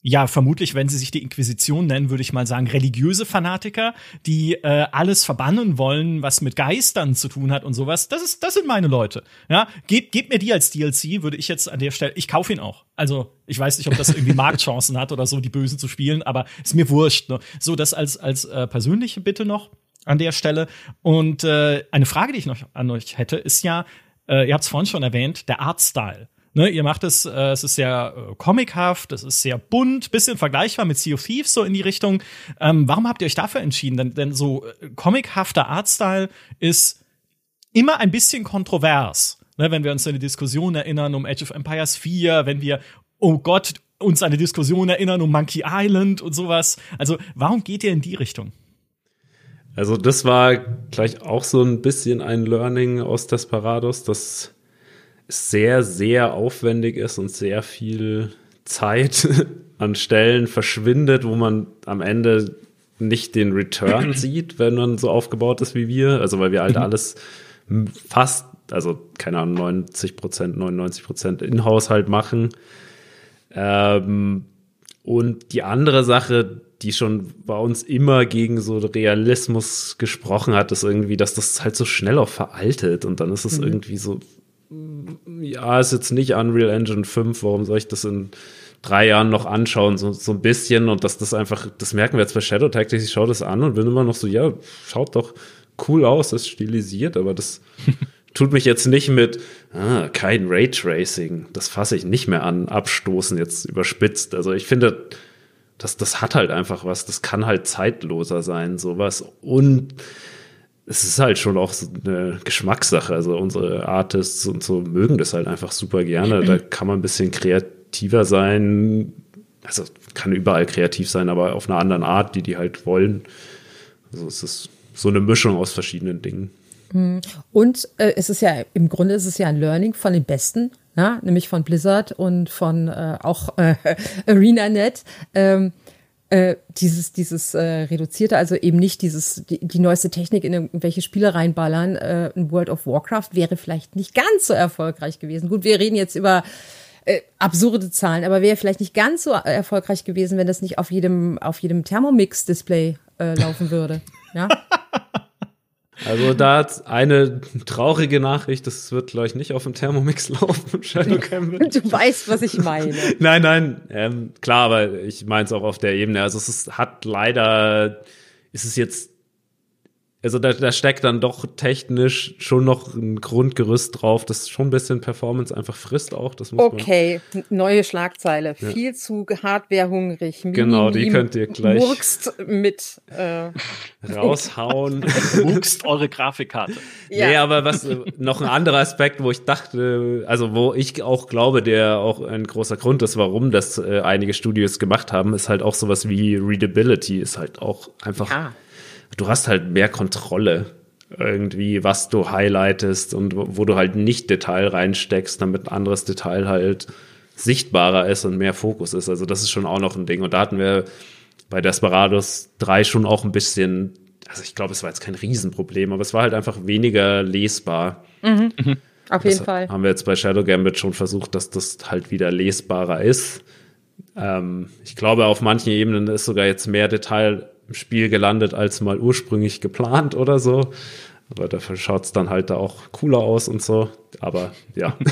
ja, vermutlich, wenn sie sich die Inquisition nennen, würde ich mal sagen, religiöse Fanatiker, die äh, alles verbannen wollen, was mit Geistern zu tun hat und sowas. Das ist, das sind meine Leute. Ja, gebt, gebt mir die als DLC, würde ich jetzt an der Stelle, ich kaufe ihn auch. Also, ich weiß nicht, ob das irgendwie Marktchancen hat oder so, die Bösen zu spielen, aber ist mir wurscht. Ne? So, das als, als äh, persönliche Bitte noch an der Stelle. Und äh, eine Frage, die ich noch an euch hätte, ist ja, äh, ihr habt es vorhin schon erwähnt, der Artstyle. Ne, ihr macht es, äh, es ist sehr äh, comichaft, es ist sehr bunt, bisschen vergleichbar mit Sea of Thieves so in die Richtung. Ähm, warum habt ihr euch dafür entschieden? Denn, denn so äh, comichafter Artstyle ist immer ein bisschen kontrovers. Ne, wenn wir uns an die Diskussion erinnern um Age of Empires 4, wenn wir, oh Gott, uns an die Diskussion erinnern um Monkey Island und sowas. Also, warum geht ihr in die Richtung? Also, das war gleich auch so ein bisschen ein Learning aus Desperados, dass sehr, sehr aufwendig ist und sehr viel Zeit an Stellen verschwindet, wo man am Ende nicht den Return sieht, wenn man so aufgebaut ist wie wir. Also weil wir halt mhm. alles fast, also keine Ahnung, 90 Prozent, 99 Prozent In-Haushalt machen. Ähm, und die andere Sache, die schon bei uns immer gegen so Realismus gesprochen hat, ist irgendwie, dass das halt so schnell auch veraltet und dann ist es mhm. irgendwie so ja, ist jetzt nicht Unreal Engine 5, warum soll ich das in drei Jahren noch anschauen, so, so ein bisschen und dass das einfach, das merken wir jetzt bei Shadow Tactics, ich schaue das an und bin immer noch so, ja, schaut doch cool aus, ist stilisiert, aber das tut mich jetzt nicht mit, ah, kein Raytracing, das fasse ich nicht mehr an, abstoßen, jetzt überspitzt. Also ich finde, das, das hat halt einfach was, das kann halt zeitloser sein, sowas und es ist halt schon auch so eine Geschmackssache. Also unsere Artists und so mögen das halt einfach super gerne. Da kann man ein bisschen kreativer sein. Also kann überall kreativ sein, aber auf einer anderen Art, die die halt wollen. Also es ist so eine Mischung aus verschiedenen Dingen. Hm. Und äh, es ist ja, im Grunde ist es ja ein Learning von den Besten, ja? nämlich von Blizzard und von äh, auch äh, ArenaNet. Ähm, äh, dieses, dieses äh, reduzierte, also eben nicht dieses, die, die neueste Technik in irgendwelche Spiele reinballern. Äh, ein World of Warcraft wäre vielleicht nicht ganz so erfolgreich gewesen. Gut, wir reden jetzt über äh, absurde Zahlen, aber wäre vielleicht nicht ganz so erfolgreich gewesen, wenn das nicht auf jedem, auf jedem Thermomix-Display äh, laufen würde. Ja. Also da hat eine traurige Nachricht, das wird, glaube ich, nicht auf dem Thermomix laufen, Shadow Gambit. Du weißt, was ich meine. nein, nein, ähm, klar, aber ich meine es auch auf der Ebene. Also es ist, hat leider, ist es jetzt also da, da steckt dann doch technisch schon noch ein Grundgerüst drauf, das schon ein bisschen Performance einfach frisst auch. Das muss okay, man neue Schlagzeile. Ja. Viel zu hardwarehungrig. Genau, die könnt ihr gleich murkst mit äh, raushauen. murkst eure Grafikkarte. Ja. Nee, aber was noch ein anderer Aspekt, wo ich dachte, also wo ich auch glaube, der auch ein großer Grund ist, warum das äh, einige Studios gemacht haben, ist halt auch sowas wie Readability, ist halt auch einfach. Ja du hast halt mehr Kontrolle irgendwie, was du highlightest und wo, du halt nicht Detail reinsteckst, damit ein anderes Detail halt sichtbarer ist und mehr Fokus ist. Also das ist schon auch noch ein Ding. Und da hatten wir bei Desperados 3 schon auch ein bisschen, also ich glaube, es war jetzt kein Riesenproblem, aber es war halt einfach weniger lesbar. Mhm. Mhm. Auf jeden Fall. Haben wir jetzt bei Shadow Gambit schon versucht, dass das halt wieder lesbarer ist. Ähm, ich glaube, auf manchen Ebenen ist sogar jetzt mehr Detail im Spiel gelandet als mal ursprünglich geplant oder so. Aber dafür schaut es dann halt da auch cooler aus und so. Aber ja.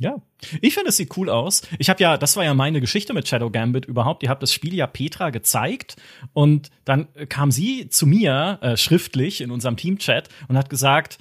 Ja, ich finde, es sieht cool aus. Ich habe ja, das war ja meine Geschichte mit Shadow Gambit überhaupt. Ihr habt das Spiel ja Petra gezeigt und dann kam sie zu mir äh, schriftlich in unserem Teamchat und hat gesagt,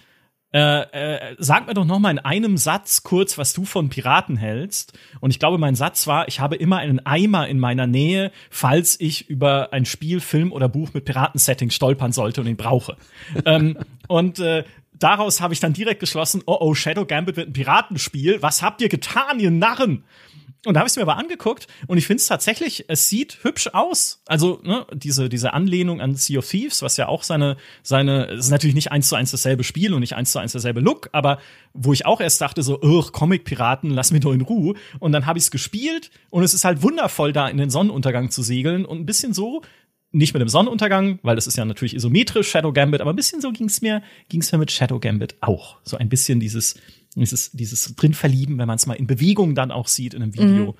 äh, äh, sag mir doch noch mal in einem Satz kurz, was du von Piraten hältst. Und ich glaube, mein Satz war, ich habe immer einen Eimer in meiner Nähe, falls ich über ein Spiel, Film oder Buch mit Piratensetting stolpern sollte und ihn brauche. ähm, und äh, daraus habe ich dann direkt geschlossen, oh oh, Shadow Gambit wird ein Piratenspiel. Was habt ihr getan, ihr Narren? Und da habe ich es mir aber angeguckt und ich finde es tatsächlich, es sieht hübsch aus. Also ne, diese diese Anlehnung an Sea of Thieves, was ja auch seine seine, es ist natürlich nicht eins zu eins dasselbe Spiel und nicht eins zu eins derselbe Look, aber wo ich auch erst dachte so, Comic Piraten, lass mich doch in Ruhe. Und dann habe ich es gespielt und es ist halt wundervoll da in den Sonnenuntergang zu segeln und ein bisschen so nicht mit dem Sonnenuntergang, weil das ist ja natürlich isometrisch Shadow Gambit, aber ein bisschen so ging's mir ging's mir mit Shadow Gambit auch. So ein bisschen dieses dieses, dieses drin verlieben, wenn man es mal in Bewegung dann auch sieht in einem Video. Mhm.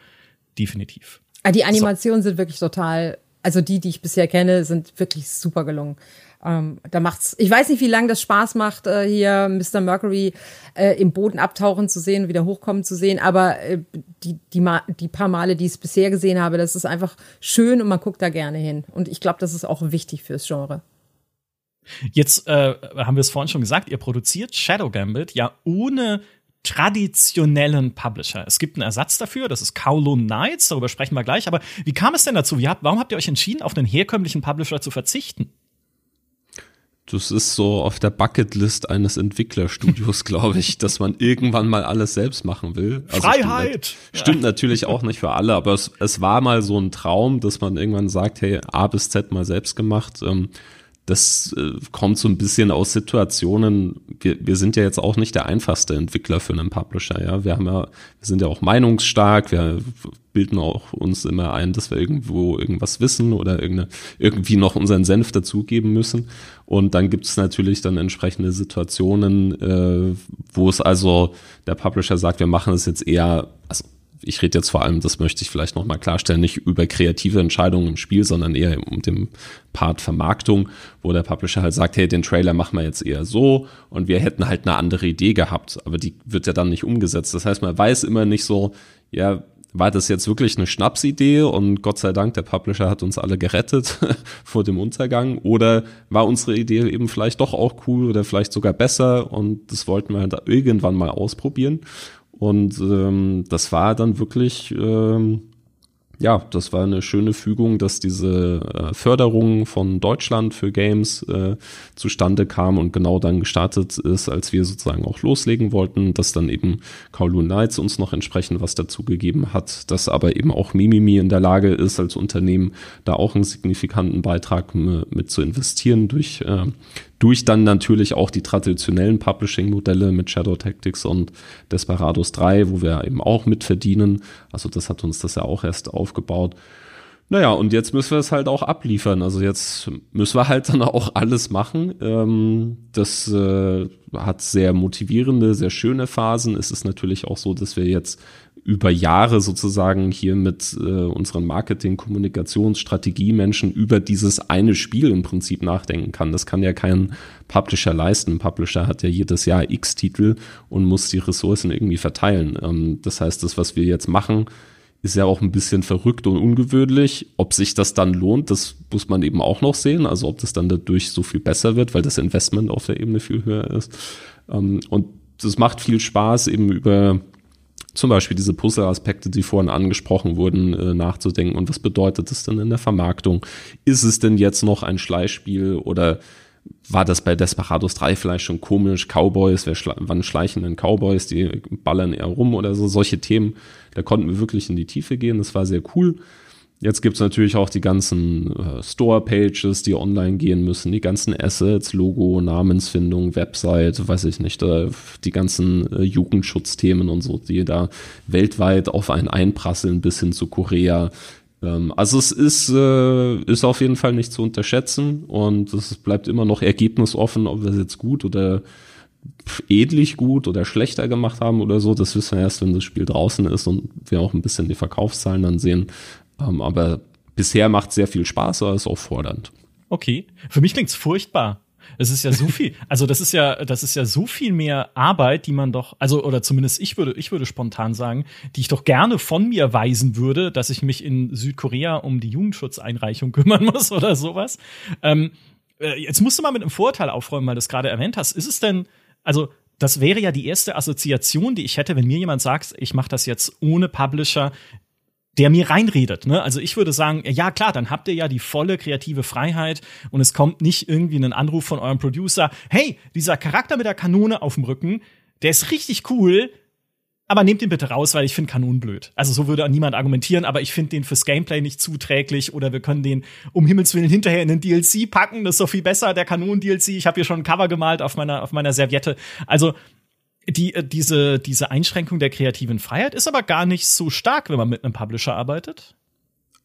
Definitiv. Ah, die Animationen so. sind wirklich total, also die, die ich bisher kenne, sind wirklich super gelungen. Ähm, da macht's, ich weiß nicht, wie lange das Spaß macht, äh, hier Mr. Mercury äh, im Boden abtauchen zu sehen, wieder hochkommen zu sehen, aber äh, die, die, die paar Male, die ich es bisher gesehen habe, das ist einfach schön und man guckt da gerne hin. Und ich glaube, das ist auch wichtig fürs Genre. Jetzt äh, haben wir es vorhin schon gesagt, ihr produziert Shadow Gambit ja ohne traditionellen Publisher. Es gibt einen Ersatz dafür, das ist Kowloon Knights, darüber sprechen wir gleich. Aber wie kam es denn dazu? Wie warum habt ihr euch entschieden, auf einen herkömmlichen Publisher zu verzichten? Das ist so auf der Bucketlist eines Entwicklerstudios, glaube ich, dass man irgendwann mal alles selbst machen will. Also Freiheit! Stimmt, stimmt ja. natürlich auch nicht für alle, aber es, es, war mal so ein Traum, dass man irgendwann sagt, hey, A bis Z mal selbst gemacht. Ähm, das äh, kommt so ein bisschen aus Situationen. Wir, wir sind ja jetzt auch nicht der einfachste Entwickler für einen Publisher. Ja, wir haben ja, wir sind ja auch meinungsstark. Wir bilden auch uns immer ein, dass wir irgendwo irgendwas wissen oder irgendwie noch unseren Senf dazugeben müssen. Und dann gibt es natürlich dann entsprechende Situationen, äh, wo es also der Publisher sagt, wir machen es jetzt eher, also ich rede jetzt vor allem, das möchte ich vielleicht nochmal klarstellen, nicht über kreative Entscheidungen im Spiel, sondern eher um den Part Vermarktung, wo der Publisher halt sagt, hey, den Trailer machen wir jetzt eher so und wir hätten halt eine andere Idee gehabt, aber die wird ja dann nicht umgesetzt. Das heißt, man weiß immer nicht so, ja, war das jetzt wirklich eine Schnapsidee und Gott sei Dank, der Publisher hat uns alle gerettet vor dem Untergang oder war unsere Idee eben vielleicht doch auch cool oder vielleicht sogar besser und das wollten wir halt irgendwann mal ausprobieren und ähm, das war dann wirklich, ähm, ja, das war eine schöne Fügung, dass diese äh, Förderung von Deutschland für Games äh, zustande kam und genau dann gestartet ist, als wir sozusagen auch loslegen wollten, dass dann eben Kowloon Knights uns noch entsprechend was dazu gegeben hat, dass aber eben auch Mimimi in der Lage ist, als Unternehmen da auch einen signifikanten Beitrag mit zu investieren durch äh, durch dann natürlich auch die traditionellen Publishing-Modelle mit Shadow Tactics und Desperados 3, wo wir eben auch mitverdienen. Also das hat uns das ja auch erst aufgebaut. Naja, und jetzt müssen wir es halt auch abliefern. Also jetzt müssen wir halt dann auch alles machen. Ähm, das äh, hat sehr motivierende, sehr schöne Phasen. Es ist natürlich auch so, dass wir jetzt über Jahre sozusagen hier mit äh, unseren Marketing, Kommunikationsstrategie Menschen über dieses eine Spiel im Prinzip nachdenken kann. Das kann ja kein Publisher leisten. Ein Publisher hat ja jedes Jahr X Titel und muss die Ressourcen irgendwie verteilen. Ähm, das heißt, das, was wir jetzt machen, ist ja auch ein bisschen verrückt und ungewöhnlich. Ob sich das dann lohnt, das muss man eben auch noch sehen. Also ob das dann dadurch so viel besser wird, weil das Investment auf der Ebene viel höher ist. Ähm, und das macht viel Spaß, eben über zum Beispiel diese Puzzle-Aspekte, die vorhin angesprochen wurden, äh, nachzudenken. Und was bedeutet das denn in der Vermarktung? Ist es denn jetzt noch ein Schleichspiel oder war das bei Desperados 3 vielleicht schon komisch? Cowboys, wer schla wann schleichen denn Cowboys? Die ballern eher rum oder so. Solche Themen, da konnten wir wirklich in die Tiefe gehen. Das war sehr cool. Jetzt gibt's natürlich auch die ganzen äh, Store-Pages, die online gehen müssen, die ganzen Assets, Logo, Namensfindung, Website, weiß ich nicht, äh, die ganzen äh, Jugendschutzthemen und so, die da weltweit auf einen einprasseln bis hin zu Korea. Ähm, also es ist, äh, ist auf jeden Fall nicht zu unterschätzen und es bleibt immer noch ergebnisoffen, ob wir es jetzt gut oder ähnlich gut oder schlechter gemacht haben oder so. Das wissen wir erst, wenn das Spiel draußen ist und wir auch ein bisschen die Verkaufszahlen dann sehen. Ähm, aber bisher macht sehr viel Spaß, aber ist auch fordernd. Okay. Für mich klingt's furchtbar. Es ist ja so viel, also das ist ja, das ist ja so viel mehr Arbeit, die man doch, also oder zumindest ich würde, ich würde spontan sagen, die ich doch gerne von mir weisen würde, dass ich mich in Südkorea um die Jugendschutzeinreichung kümmern muss oder sowas. Ähm, äh, jetzt musst du mal mit einem Vorteil aufräumen, weil du es gerade erwähnt hast. Ist es denn, also das wäre ja die erste Assoziation, die ich hätte, wenn mir jemand sagt, ich mache das jetzt ohne Publisher der mir reinredet. Ne? Also ich würde sagen, ja klar, dann habt ihr ja die volle kreative Freiheit und es kommt nicht irgendwie ein Anruf von eurem Producer, hey, dieser Charakter mit der Kanone auf dem Rücken, der ist richtig cool, aber nehmt den bitte raus, weil ich finde Kanonen blöd. Also so würde niemand argumentieren, aber ich finde den fürs Gameplay nicht zuträglich oder wir können den um Himmels Willen hinterher in den DLC packen, das ist so viel besser, der Kanonen-DLC. Ich habe hier schon ein Cover gemalt auf meiner, auf meiner Serviette. Also die, äh, diese, diese Einschränkung der kreativen Freiheit ist aber gar nicht so stark, wenn man mit einem Publisher arbeitet.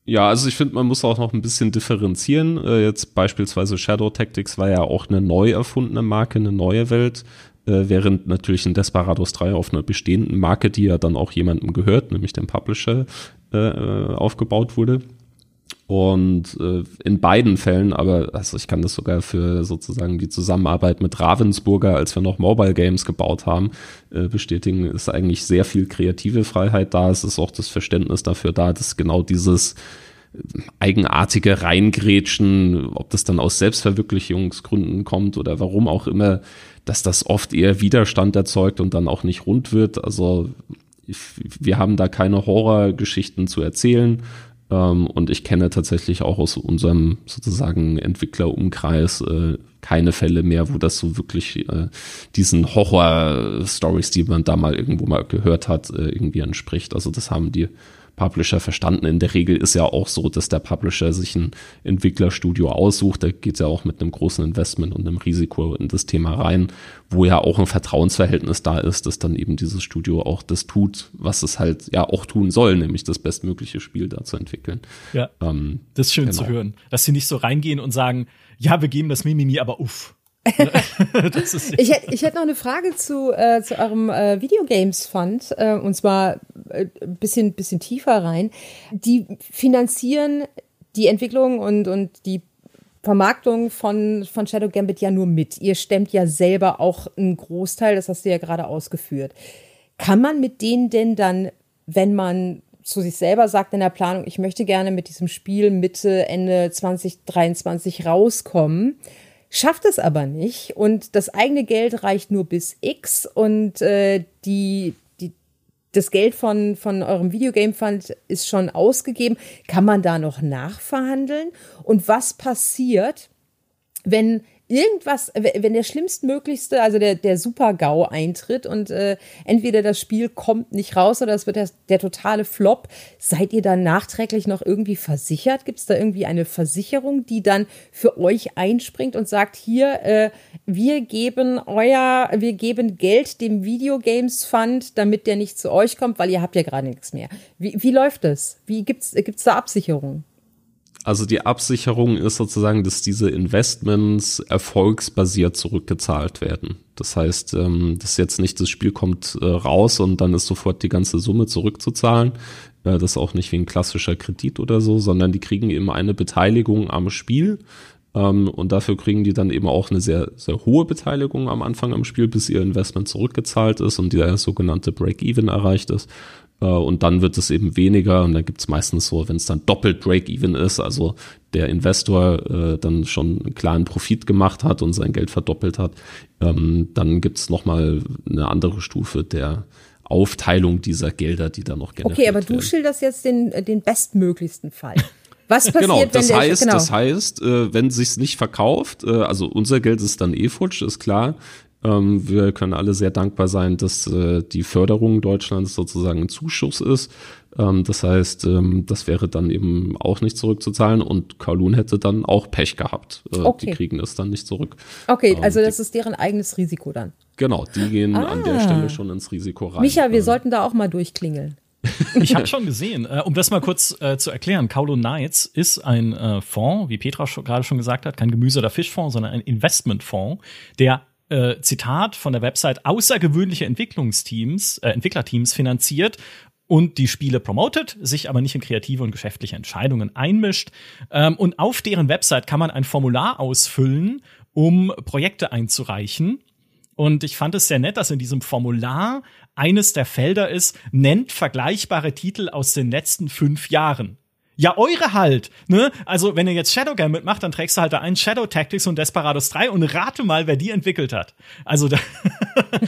Ja, also ich finde, man muss auch noch ein bisschen differenzieren. Äh, jetzt beispielsweise Shadow Tactics war ja auch eine neu erfundene Marke, eine neue Welt, äh, während natürlich ein Desperados 3 auf einer bestehenden Marke, die ja dann auch jemandem gehört, nämlich dem Publisher, äh, aufgebaut wurde. Und äh, in beiden Fällen, aber also ich kann das sogar für sozusagen die Zusammenarbeit mit Ravensburger, als wir noch Mobile Games gebaut haben, äh, bestätigen, ist eigentlich sehr viel kreative Freiheit da. Es ist auch das Verständnis dafür da, dass genau dieses äh, eigenartige Reingrätschen, ob das dann aus Selbstverwirklichungsgründen kommt oder warum auch immer, dass das oft eher Widerstand erzeugt und dann auch nicht rund wird. Also wir haben da keine Horrorgeschichten zu erzählen und ich kenne tatsächlich auch aus unserem sozusagen Entwicklerumkreis äh, keine Fälle mehr, wo das so wirklich äh, diesen Horror-Stories, die man da mal irgendwo mal gehört hat, äh, irgendwie entspricht. Also das haben die Publisher verstanden. In der Regel ist ja auch so, dass der Publisher sich ein Entwicklerstudio aussucht. Da geht ja auch mit einem großen Investment und einem Risiko in das Thema rein, wo ja auch ein Vertrauensverhältnis da ist, dass dann eben dieses Studio auch das tut, was es halt ja auch tun soll, nämlich das bestmögliche Spiel da zu entwickeln. Ja. Ähm, das ist schön genau. zu hören, dass sie nicht so reingehen und sagen, ja, wir geben das Mimimi, aber uff. Ich, hätte, ich hätte noch eine Frage zu, äh, zu eurem äh, Videogames Fund äh, und zwar äh, ein bisschen, bisschen tiefer rein. Die finanzieren die Entwicklung und, und die Vermarktung von, von Shadow Gambit ja nur mit. Ihr stemmt ja selber auch einen Großteil, das hast du ja gerade ausgeführt. Kann man mit denen denn dann, wenn man zu sich selber sagt in der Planung, ich möchte gerne mit diesem Spiel Mitte, Ende 2023 rauskommen, schafft es aber nicht und das eigene Geld reicht nur bis X und äh, die, die, das Geld von, von eurem Videogame Fund ist schon ausgegeben. Kann man da noch nachverhandeln? Und was passiert, wenn irgendwas, wenn der schlimmstmöglichste, also der, der Super-GAU eintritt und äh, entweder das Spiel kommt nicht raus oder es wird der, der totale Flop, seid ihr dann nachträglich noch irgendwie versichert? Gibt es da irgendwie eine Versicherung, die dann für euch einspringt und sagt, hier, äh, wir geben euer, wir geben Geld dem Videogames Fund, damit der nicht zu euch kommt, weil ihr habt ja gerade nichts mehr. Wie, wie läuft das? Wie gibt's, gibt's da Absicherung? Also die Absicherung ist sozusagen, dass diese Investments erfolgsbasiert zurückgezahlt werden. Das heißt, ähm, dass jetzt nicht das Spiel kommt äh, raus und dann ist sofort die ganze Summe zurückzuzahlen. Äh, das auch nicht wie ein klassischer Kredit oder so, sondern die kriegen eben eine Beteiligung am Spiel. Ähm, und dafür kriegen die dann eben auch eine sehr, sehr hohe Beteiligung am Anfang am Spiel, bis ihr Investment zurückgezahlt ist und der sogenannte Break-Even erreicht ist. Äh, und dann wird es eben weniger und dann gibt es meistens so, wenn es dann doppelt Break-Even ist, also der Investor äh, dann schon einen klaren Profit gemacht hat und sein Geld verdoppelt hat, ähm, dann gibt es nochmal eine andere Stufe der Aufteilung dieser Gelder, die da noch generiert Okay, aber du schilderst jetzt den, den bestmöglichsten Fall. Was passiert, genau, das wenn heißt, genau. das heißt, äh, wenn sich's nicht verkauft, äh, also unser Geld ist dann eh futsch, ist klar. Ähm, wir können alle sehr dankbar sein, dass äh, die Förderung Deutschlands sozusagen ein Zuschuss ist. Ähm, das heißt, ähm, das wäre dann eben auch nicht zurückzuzahlen und Kowloon hätte dann auch Pech gehabt. Äh, okay. Die kriegen es dann nicht zurück. Okay, ähm, also das die, ist deren eigenes Risiko dann. Genau, die gehen ah. an der Stelle schon ins Risiko rein. Micha, wir ähm, sollten da auch mal durchklingeln. ich habe schon gesehen, äh, um das mal kurz äh, zu erklären, Kowloon Knights ist ein äh, Fonds, wie Petra gerade schon gesagt hat, kein Gemüse- oder Fischfonds, sondern ein Investmentfonds, der äh, Zitat von der Website außergewöhnliche Entwicklungsteams, äh, Entwicklerteams finanziert und die Spiele promotet, sich aber nicht in kreative und geschäftliche Entscheidungen einmischt. Ähm, und auf deren Website kann man ein Formular ausfüllen, um Projekte einzureichen. Und ich fand es sehr nett, dass in diesem Formular eines der Felder ist, nennt vergleichbare Titel aus den letzten fünf Jahren. Ja, eure halt, ne? Also, wenn ihr jetzt Shadow Game mitmacht, dann trägst du halt da ein Shadow Tactics und Desperados 3 und rate mal, wer die entwickelt hat. Also, da,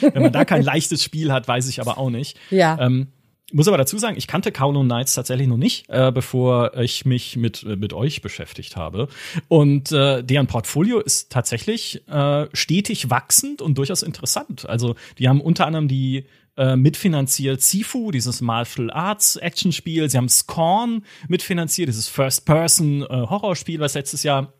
wenn man da kein leichtes Spiel hat, weiß ich aber auch nicht. Ja. Ähm, muss aber dazu sagen, ich kannte Kowloon Knights tatsächlich noch nicht, äh, bevor ich mich mit, äh, mit euch beschäftigt habe. Und äh, deren Portfolio ist tatsächlich äh, stetig wachsend und durchaus interessant. Also die haben unter anderem die äh, mitfinanziert Sifu, dieses Martial Arts Actionspiel. Sie haben Scorn mitfinanziert, dieses First-Person-Horrorspiel, äh, was letztes Jahr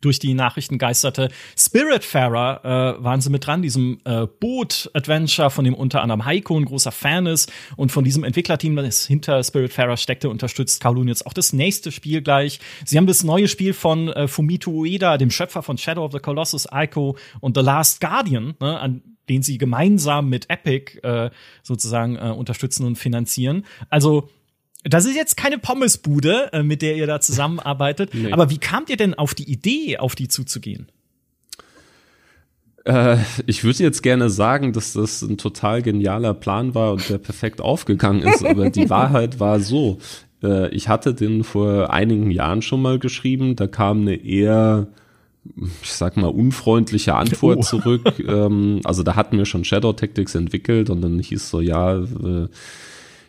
durch die Nachrichten geisterte. Spiritfarer äh, waren sie mit dran, diesem äh, Boot-Adventure, von dem unter anderem Heiko ein großer Fan ist und von diesem Entwicklerteam, das hinter Spiritfarer steckte, unterstützt Kowloon jetzt auch das nächste Spiel gleich. Sie haben das neue Spiel von äh, Fumito Ueda, dem Schöpfer von Shadow of the Colossus, Ico und The Last Guardian, ne, an den sie gemeinsam mit Epic äh, sozusagen äh, unterstützen und finanzieren. Also das ist jetzt keine Pommesbude, äh, mit der ihr da zusammenarbeitet. Nee. Aber wie kamt ihr denn auf die Idee, auf die zuzugehen? Äh, ich würde jetzt gerne sagen, dass das ein total genialer Plan war und der perfekt aufgegangen ist, aber die Wahrheit war so. Äh, ich hatte den vor einigen Jahren schon mal geschrieben, da kam eine eher ich sag mal, unfreundliche Antwort oh. zurück. ähm, also da hatten wir schon Shadow Tactics entwickelt und dann hieß so, ja, äh,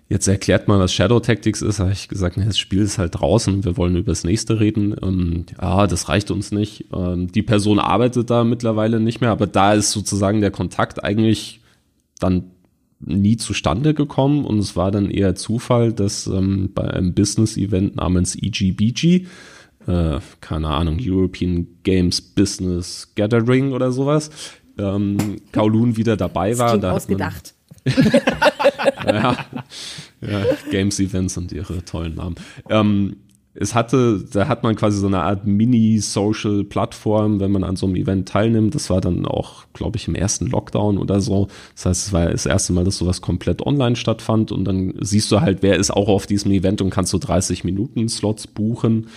jetzt erklärt mal, was Shadow Tactics ist. habe ich gesagt, das Spiel ist halt draußen, wir wollen über das nächste reden. Und ja, das reicht uns nicht. Ähm, die Person arbeitet da mittlerweile nicht mehr, aber da ist sozusagen der Kontakt eigentlich dann nie zustande gekommen und es war dann eher Zufall, dass ähm, bei einem Business-Event namens EGBG, äh, keine Ahnung, European Games Business Gathering oder sowas, ähm, Kowloon wieder dabei war. Da ausgedacht. ja, ja, Games-Events und ihre tollen Namen. Ähm, es hatte, da hat man quasi so eine Art Mini-Social-Plattform, wenn man an so einem Event teilnimmt. Das war dann auch, glaube ich, im ersten Lockdown oder so. Das heißt, es war das erste Mal, dass sowas komplett online stattfand und dann siehst du halt, wer ist auch auf diesem Event und kannst so 30 Minuten Slots buchen.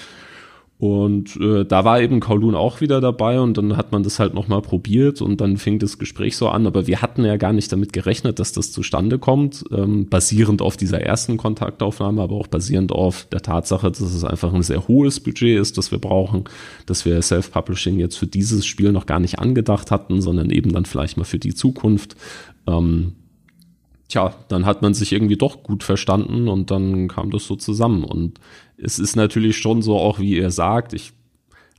Und äh, da war eben Kowloon auch wieder dabei und dann hat man das halt nochmal probiert und dann fing das Gespräch so an. Aber wir hatten ja gar nicht damit gerechnet, dass das zustande kommt, ähm, basierend auf dieser ersten Kontaktaufnahme, aber auch basierend auf der Tatsache, dass es einfach ein sehr hohes Budget ist, das wir brauchen, dass wir Self-Publishing jetzt für dieses Spiel noch gar nicht angedacht hatten, sondern eben dann vielleicht mal für die Zukunft. Ähm, tja, dann hat man sich irgendwie doch gut verstanden und dann kam das so zusammen und es ist natürlich schon so, auch wie ihr sagt, ich,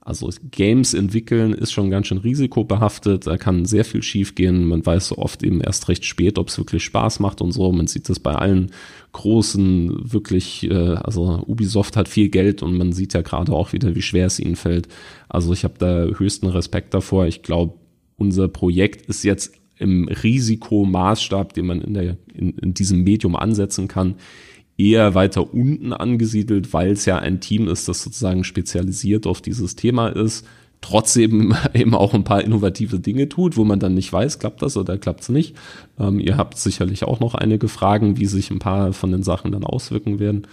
also Games entwickeln ist schon ganz schön risikobehaftet, da kann sehr viel schiefgehen. Man weiß so oft eben erst recht spät, ob es wirklich Spaß macht und so. Man sieht das bei allen großen, wirklich, äh, also Ubisoft hat viel Geld und man sieht ja gerade auch wieder, wie schwer es ihnen fällt. Also ich habe da höchsten Respekt davor. Ich glaube, unser Projekt ist jetzt im Risikomaßstab, den man in, der, in, in diesem Medium ansetzen kann, eher weiter unten angesiedelt, weil es ja ein Team ist, das sozusagen spezialisiert auf dieses Thema ist, trotzdem eben auch ein paar innovative Dinge tut, wo man dann nicht weiß, klappt das oder klappt es nicht. Ähm, ihr habt sicherlich auch noch einige Fragen, wie sich ein paar von den Sachen dann auswirken werden.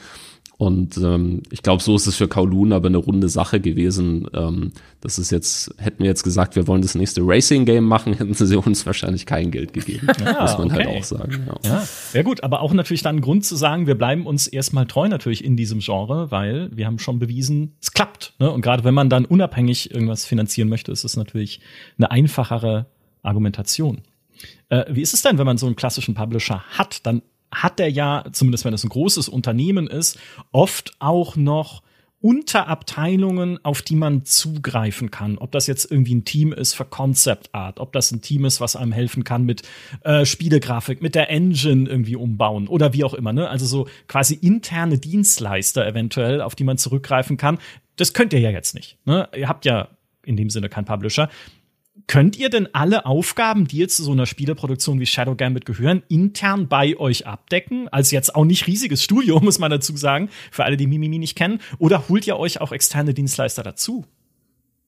Und ähm, ich glaube, so ist es für Kowloon aber eine runde Sache gewesen. Ähm, das ist jetzt, hätten wir jetzt gesagt, wir wollen das nächste Racing-Game machen, hätten sie uns wahrscheinlich kein Geld gegeben. Ja, muss man halt okay. halt auch sagen. Ja. ja. ja, gut, aber auch natürlich dann ein Grund zu sagen, wir bleiben uns erstmal treu natürlich in diesem Genre, weil wir haben schon bewiesen, es klappt. Ne? Und gerade wenn man dann unabhängig irgendwas finanzieren möchte, ist es natürlich eine einfachere Argumentation. Äh, wie ist es denn, wenn man so einen klassischen Publisher hat? Dann hat er ja, zumindest wenn es ein großes Unternehmen ist, oft auch noch Unterabteilungen, auf die man zugreifen kann. Ob das jetzt irgendwie ein Team ist für Concept Art, ob das ein Team ist, was einem helfen kann mit äh, Spielegrafik, mit der Engine irgendwie umbauen oder wie auch immer. Ne? Also so quasi interne Dienstleister eventuell, auf die man zurückgreifen kann. Das könnt ihr ja jetzt nicht. Ne? Ihr habt ja in dem Sinne kein Publisher. Könnt ihr denn alle Aufgaben, die jetzt zu so einer Spieleproduktion wie Shadow Gambit gehören, intern bei euch abdecken? Also jetzt auch nicht riesiges Studio, muss man dazu sagen, für alle, die Mimimi nicht kennen. Oder holt ihr euch auch externe Dienstleister dazu?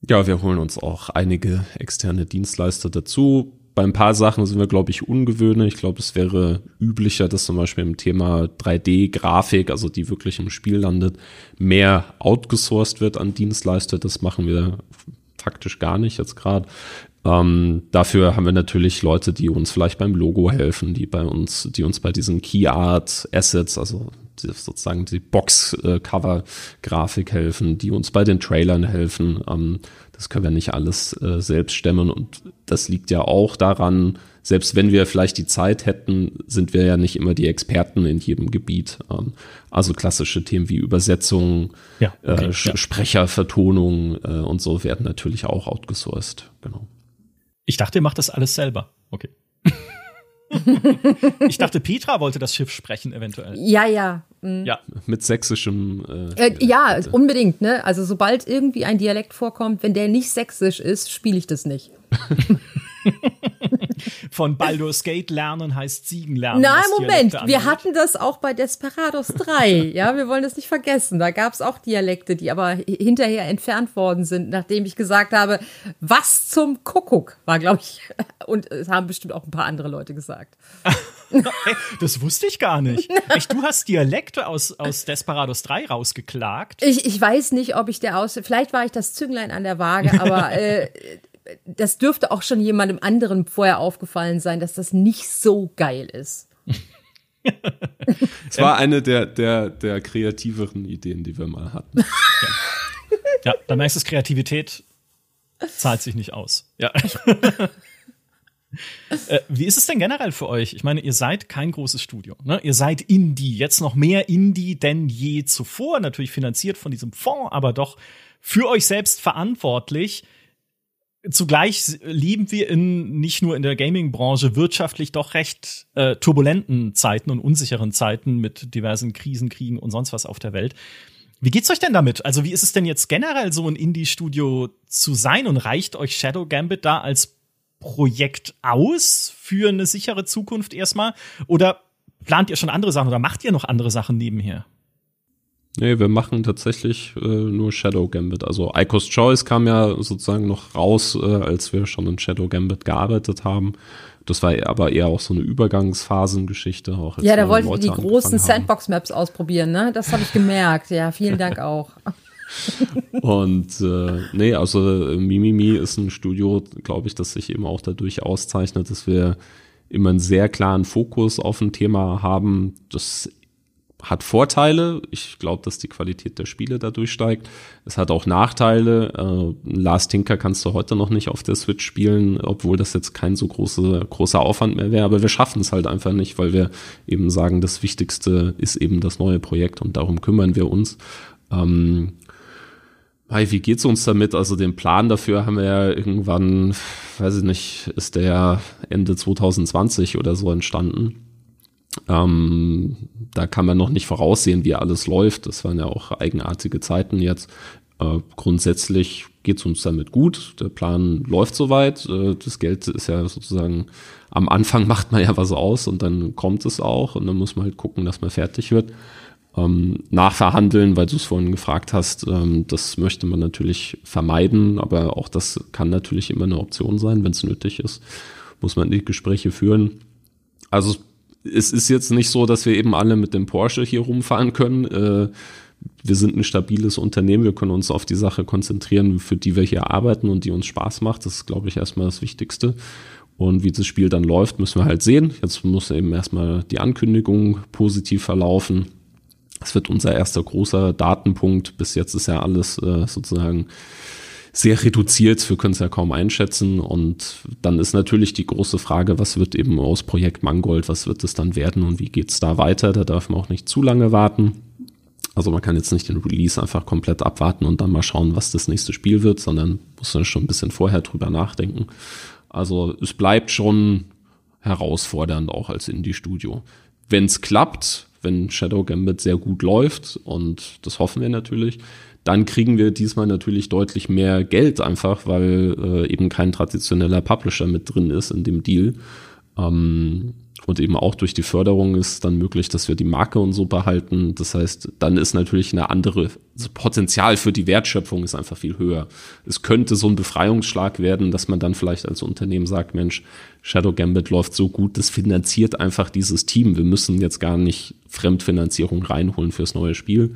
Ja, wir holen uns auch einige externe Dienstleister dazu. Bei ein paar Sachen sind wir, glaube ich, ungewöhnlich. Ich glaube, es wäre üblicher, dass zum Beispiel im Thema 3D-Grafik, also die wirklich im Spiel landet, mehr outgesourced wird an Dienstleister. Das machen wir faktisch gar nicht jetzt gerade. Ähm, dafür haben wir natürlich Leute, die uns vielleicht beim Logo helfen, die bei uns, die uns bei diesen Key Art Assets, also die, sozusagen die Box-Cover-Grafik helfen, die uns bei den Trailern helfen. Ähm, das können wir nicht alles äh, selbst stemmen und das liegt ja auch daran, selbst wenn wir vielleicht die Zeit hätten, sind wir ja nicht immer die Experten in jedem Gebiet. Ähm, also klassische Themen wie Übersetzung, ja, okay, äh, ja. Sprechervertonung äh, und so werden natürlich auch outgesourced. Genau. Ich dachte, ihr macht das alles selber. Okay. ich dachte, Petra wollte das Schiff sprechen, eventuell. Ja, ja. Mhm. Ja. Mit sächsischem. Äh, äh, ja, äh, unbedingt, ne? Also, sobald irgendwie ein Dialekt vorkommt, wenn der nicht sächsisch ist, spiele ich das nicht. Von Baldur's Gate lernen heißt Siegen lernen. Nein, Moment, wir hatten das auch bei Desperados 3. ja, wir wollen das nicht vergessen. Da gab es auch Dialekte, die aber hinterher entfernt worden sind, nachdem ich gesagt habe, was zum Kuckuck war, glaube ich. Und es haben bestimmt auch ein paar andere Leute gesagt. Das wusste ich gar nicht. Echt, du hast Dialekte aus, aus Desperados 3 rausgeklagt. Ich, ich weiß nicht, ob ich der aus. Vielleicht war ich das Zünglein an der Waage, aber äh, das dürfte auch schon jemandem anderen vorher aufgefallen sein, dass das nicht so geil ist. Es war eine der, der, der kreativeren Ideen, die wir mal hatten. Ja, da merkst du, Kreativität zahlt sich nicht aus. Ja. äh, wie ist es denn generell für euch? Ich meine, ihr seid kein großes Studio. Ne? Ihr seid Indie, jetzt noch mehr Indie denn je zuvor, natürlich finanziert von diesem Fonds, aber doch für euch selbst verantwortlich. Zugleich leben wir in nicht nur in der Gaming-Branche wirtschaftlich doch recht äh, turbulenten Zeiten und unsicheren Zeiten mit diversen Krisen, Kriegen und sonst was auf der Welt. Wie geht's euch denn damit? Also, wie ist es denn jetzt generell so ein Indie-Studio zu sein und reicht euch Shadow Gambit da als Projekt aus für eine sichere Zukunft erstmal? Oder plant ihr schon andere Sachen oder macht ihr noch andere Sachen nebenher? Nee, wir machen tatsächlich äh, nur Shadow Gambit. Also Icos Choice kam ja sozusagen noch raus, äh, als wir schon in Shadow Gambit gearbeitet haben. Das war aber eher auch so eine Übergangsphasengeschichte. Auch ja, da wolltet ihr die großen Sandbox-Maps ausprobieren, ne? Das habe ich gemerkt. Ja, vielen Dank auch. Und äh, nee, also äh, Mimimi ist ein Studio, glaube ich, das sich eben auch dadurch auszeichnet, dass wir immer einen sehr klaren Fokus auf ein Thema haben, das hat Vorteile. Ich glaube, dass die Qualität der Spiele dadurch steigt. Es hat auch Nachteile. Äh, Last Tinker kannst du heute noch nicht auf der Switch spielen, obwohl das jetzt kein so große, großer Aufwand mehr wäre. Aber wir schaffen es halt einfach nicht, weil wir eben sagen, das Wichtigste ist eben das neue Projekt und darum kümmern wir uns. Ähm, Hi, wie geht's uns damit? Also den Plan dafür haben wir ja irgendwann, weiß ich nicht, ist der Ende 2020 oder so entstanden. Ähm, da kann man noch nicht voraussehen, wie alles läuft. Das waren ja auch eigenartige Zeiten jetzt. Äh, grundsätzlich geht's uns damit gut. Der Plan läuft soweit. Äh, das Geld ist ja sozusagen am Anfang macht man ja was aus und dann kommt es auch und dann muss man halt gucken, dass man fertig wird. Ähm, nachverhandeln, weil du es vorhin gefragt hast, ähm, das möchte man natürlich vermeiden, aber auch das kann natürlich immer eine Option sein, wenn es nötig ist, muss man die Gespräche führen. Also es ist jetzt nicht so, dass wir eben alle mit dem Porsche hier rumfahren können. Äh, wir sind ein stabiles Unternehmen, wir können uns auf die Sache konzentrieren, für die wir hier arbeiten und die uns Spaß macht. Das ist, glaube ich, erstmal das Wichtigste. Und wie das Spiel dann läuft, müssen wir halt sehen. Jetzt muss eben erstmal die Ankündigung positiv verlaufen. Das wird unser erster großer Datenpunkt. Bis jetzt ist ja alles äh, sozusagen sehr reduziert. Wir können es ja kaum einschätzen. Und dann ist natürlich die große Frage, was wird eben aus Projekt Mangold, was wird es dann werden und wie geht es da weiter? Da darf man auch nicht zu lange warten. Also man kann jetzt nicht den Release einfach komplett abwarten und dann mal schauen, was das nächste Spiel wird, sondern muss dann schon ein bisschen vorher drüber nachdenken. Also es bleibt schon herausfordernd auch als Indie-Studio. Wenn es klappt, wenn Shadow Gambit sehr gut läuft und das hoffen wir natürlich, dann kriegen wir diesmal natürlich deutlich mehr Geld einfach, weil äh, eben kein traditioneller Publisher mit drin ist in dem Deal. Ähm, und eben auch durch die Förderung ist dann möglich, dass wir die Marke und so behalten. Das heißt, dann ist natürlich eine andere, das Potenzial für die Wertschöpfung ist einfach viel höher. Es könnte so ein Befreiungsschlag werden, dass man dann vielleicht als Unternehmen sagt, Mensch, Shadow Gambit läuft so gut, das finanziert einfach dieses Team. Wir müssen jetzt gar nicht Fremdfinanzierung reinholen fürs neue Spiel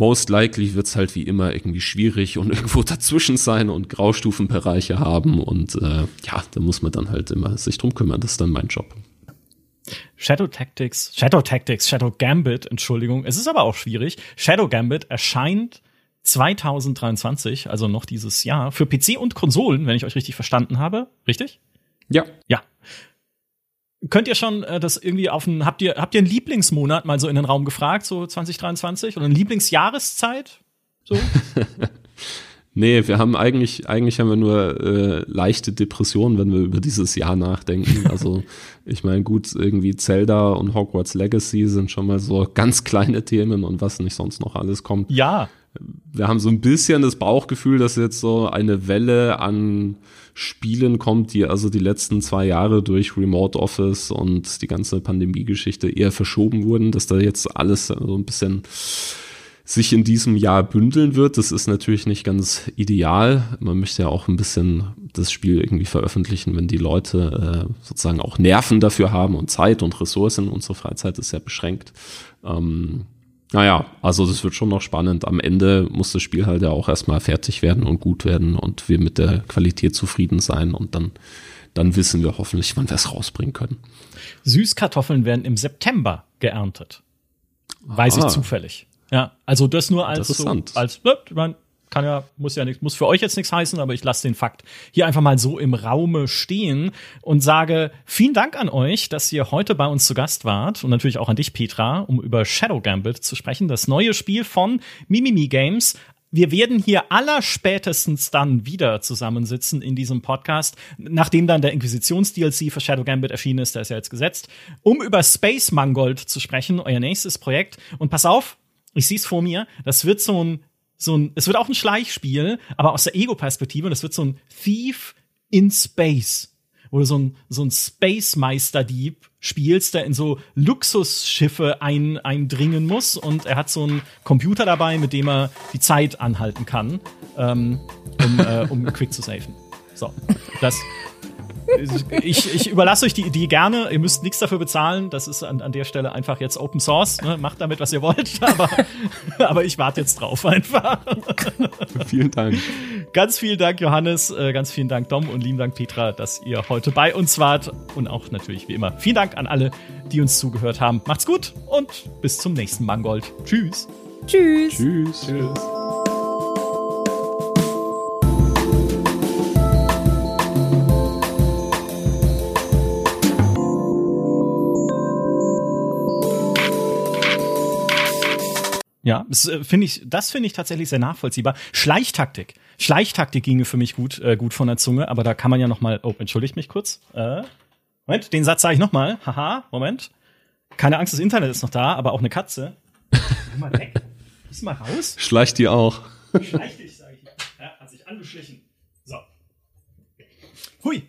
most likely wird es halt wie immer irgendwie schwierig und irgendwo dazwischen sein und Graustufenbereiche haben und äh, ja, da muss man dann halt immer sich drum kümmern. Das ist dann mein Job. Shadow Tactics, Shadow Tactics, Shadow Gambit, Entschuldigung. Es ist aber auch schwierig. Shadow Gambit erscheint 2023, also noch dieses Jahr, für PC und Konsolen, wenn ich euch richtig verstanden habe. Richtig? Ja. Ja. Könnt ihr schon äh, das irgendwie auf ein, habt ihr, habt ihr einen Lieblingsmonat mal so in den Raum gefragt, so 2023? Oder eine Lieblingsjahreszeit? So? nee, wir haben eigentlich, eigentlich haben wir nur äh, leichte Depressionen, wenn wir über dieses Jahr nachdenken. Also, ich meine, gut, irgendwie Zelda und Hogwarts Legacy sind schon mal so ganz kleine Themen und was nicht sonst noch alles kommt. Ja. Wir haben so ein bisschen das Bauchgefühl, dass jetzt so eine Welle an Spielen kommt, die also die letzten zwei Jahre durch Remote Office und die ganze Pandemie-Geschichte eher verschoben wurden, dass da jetzt alles so ein bisschen sich in diesem Jahr bündeln wird. Das ist natürlich nicht ganz ideal. Man möchte ja auch ein bisschen das Spiel irgendwie veröffentlichen, wenn die Leute äh, sozusagen auch Nerven dafür haben und Zeit und Ressourcen. Unsere Freizeit ist sehr beschränkt. Ähm, naja, also das wird schon noch spannend. Am Ende muss das Spiel halt ja auch erstmal fertig werden und gut werden und wir mit der Qualität zufrieden sein und dann, dann wissen wir hoffentlich, wann wir es rausbringen können. Süßkartoffeln werden im September geerntet. Weiß ah. ich zufällig. Ja, also das nur als so, als ne, man kann ja muss ja nicht muss für euch jetzt nichts heißen, aber ich lasse den Fakt hier einfach mal so im Raume stehen und sage vielen Dank an euch, dass ihr heute bei uns zu Gast wart und natürlich auch an dich Petra, um über Shadow Gambit zu sprechen, das neue Spiel von Mimimi Games, wir werden hier allerspätestens dann wieder zusammensitzen in diesem Podcast, nachdem dann der Inquisitions-DLC für Shadow Gambit erschienen ist, der ist ja jetzt gesetzt, um über Space Mangold zu sprechen, euer nächstes Projekt. Und pass auf, ich sehe es vor mir, das wird so ein, so ein, es wird auch ein Schleichspiel, aber aus der Ego-Perspektive, das wird so ein Thief in Space, wo du so ein, so ein Space-Meister-Dieb spielst, der in so Luxusschiffe ein, eindringen muss und er hat so einen Computer dabei, mit dem er die Zeit anhalten kann, ähm, um, äh, um quick zu safen. So, das, ich, ich überlasse euch die Idee gerne. Ihr müsst nichts dafür bezahlen. Das ist an, an der Stelle einfach jetzt Open Source. Ne? Macht damit, was ihr wollt. Aber, aber ich warte jetzt drauf einfach. vielen Dank. Ganz vielen Dank, Johannes. Äh, ganz vielen Dank, Dom. Und lieben Dank, Petra, dass ihr heute bei uns wart. Und auch natürlich, wie immer, vielen Dank an alle, die uns zugehört haben. Macht's gut und bis zum nächsten Mangold. Tschüss. Tschüss. Tschüss. Tschüss. Ja, das äh, finde ich, das ich tatsächlich sehr nachvollziehbar. Schleichtaktik. Schleichtaktik ginge für mich gut, äh, gut von der Zunge, aber da kann man ja nochmal. Oh, entschuldigt mich kurz. Äh, Moment, den Satz sage ich nochmal. Haha, Moment. Keine Angst, das Internet ist noch da, aber auch eine Katze. Nimm mal weg. Ist mal raus. Schleicht die auch. Schleicht dich, sage ich. Ja, hat sich angeschlichen. So. Hui.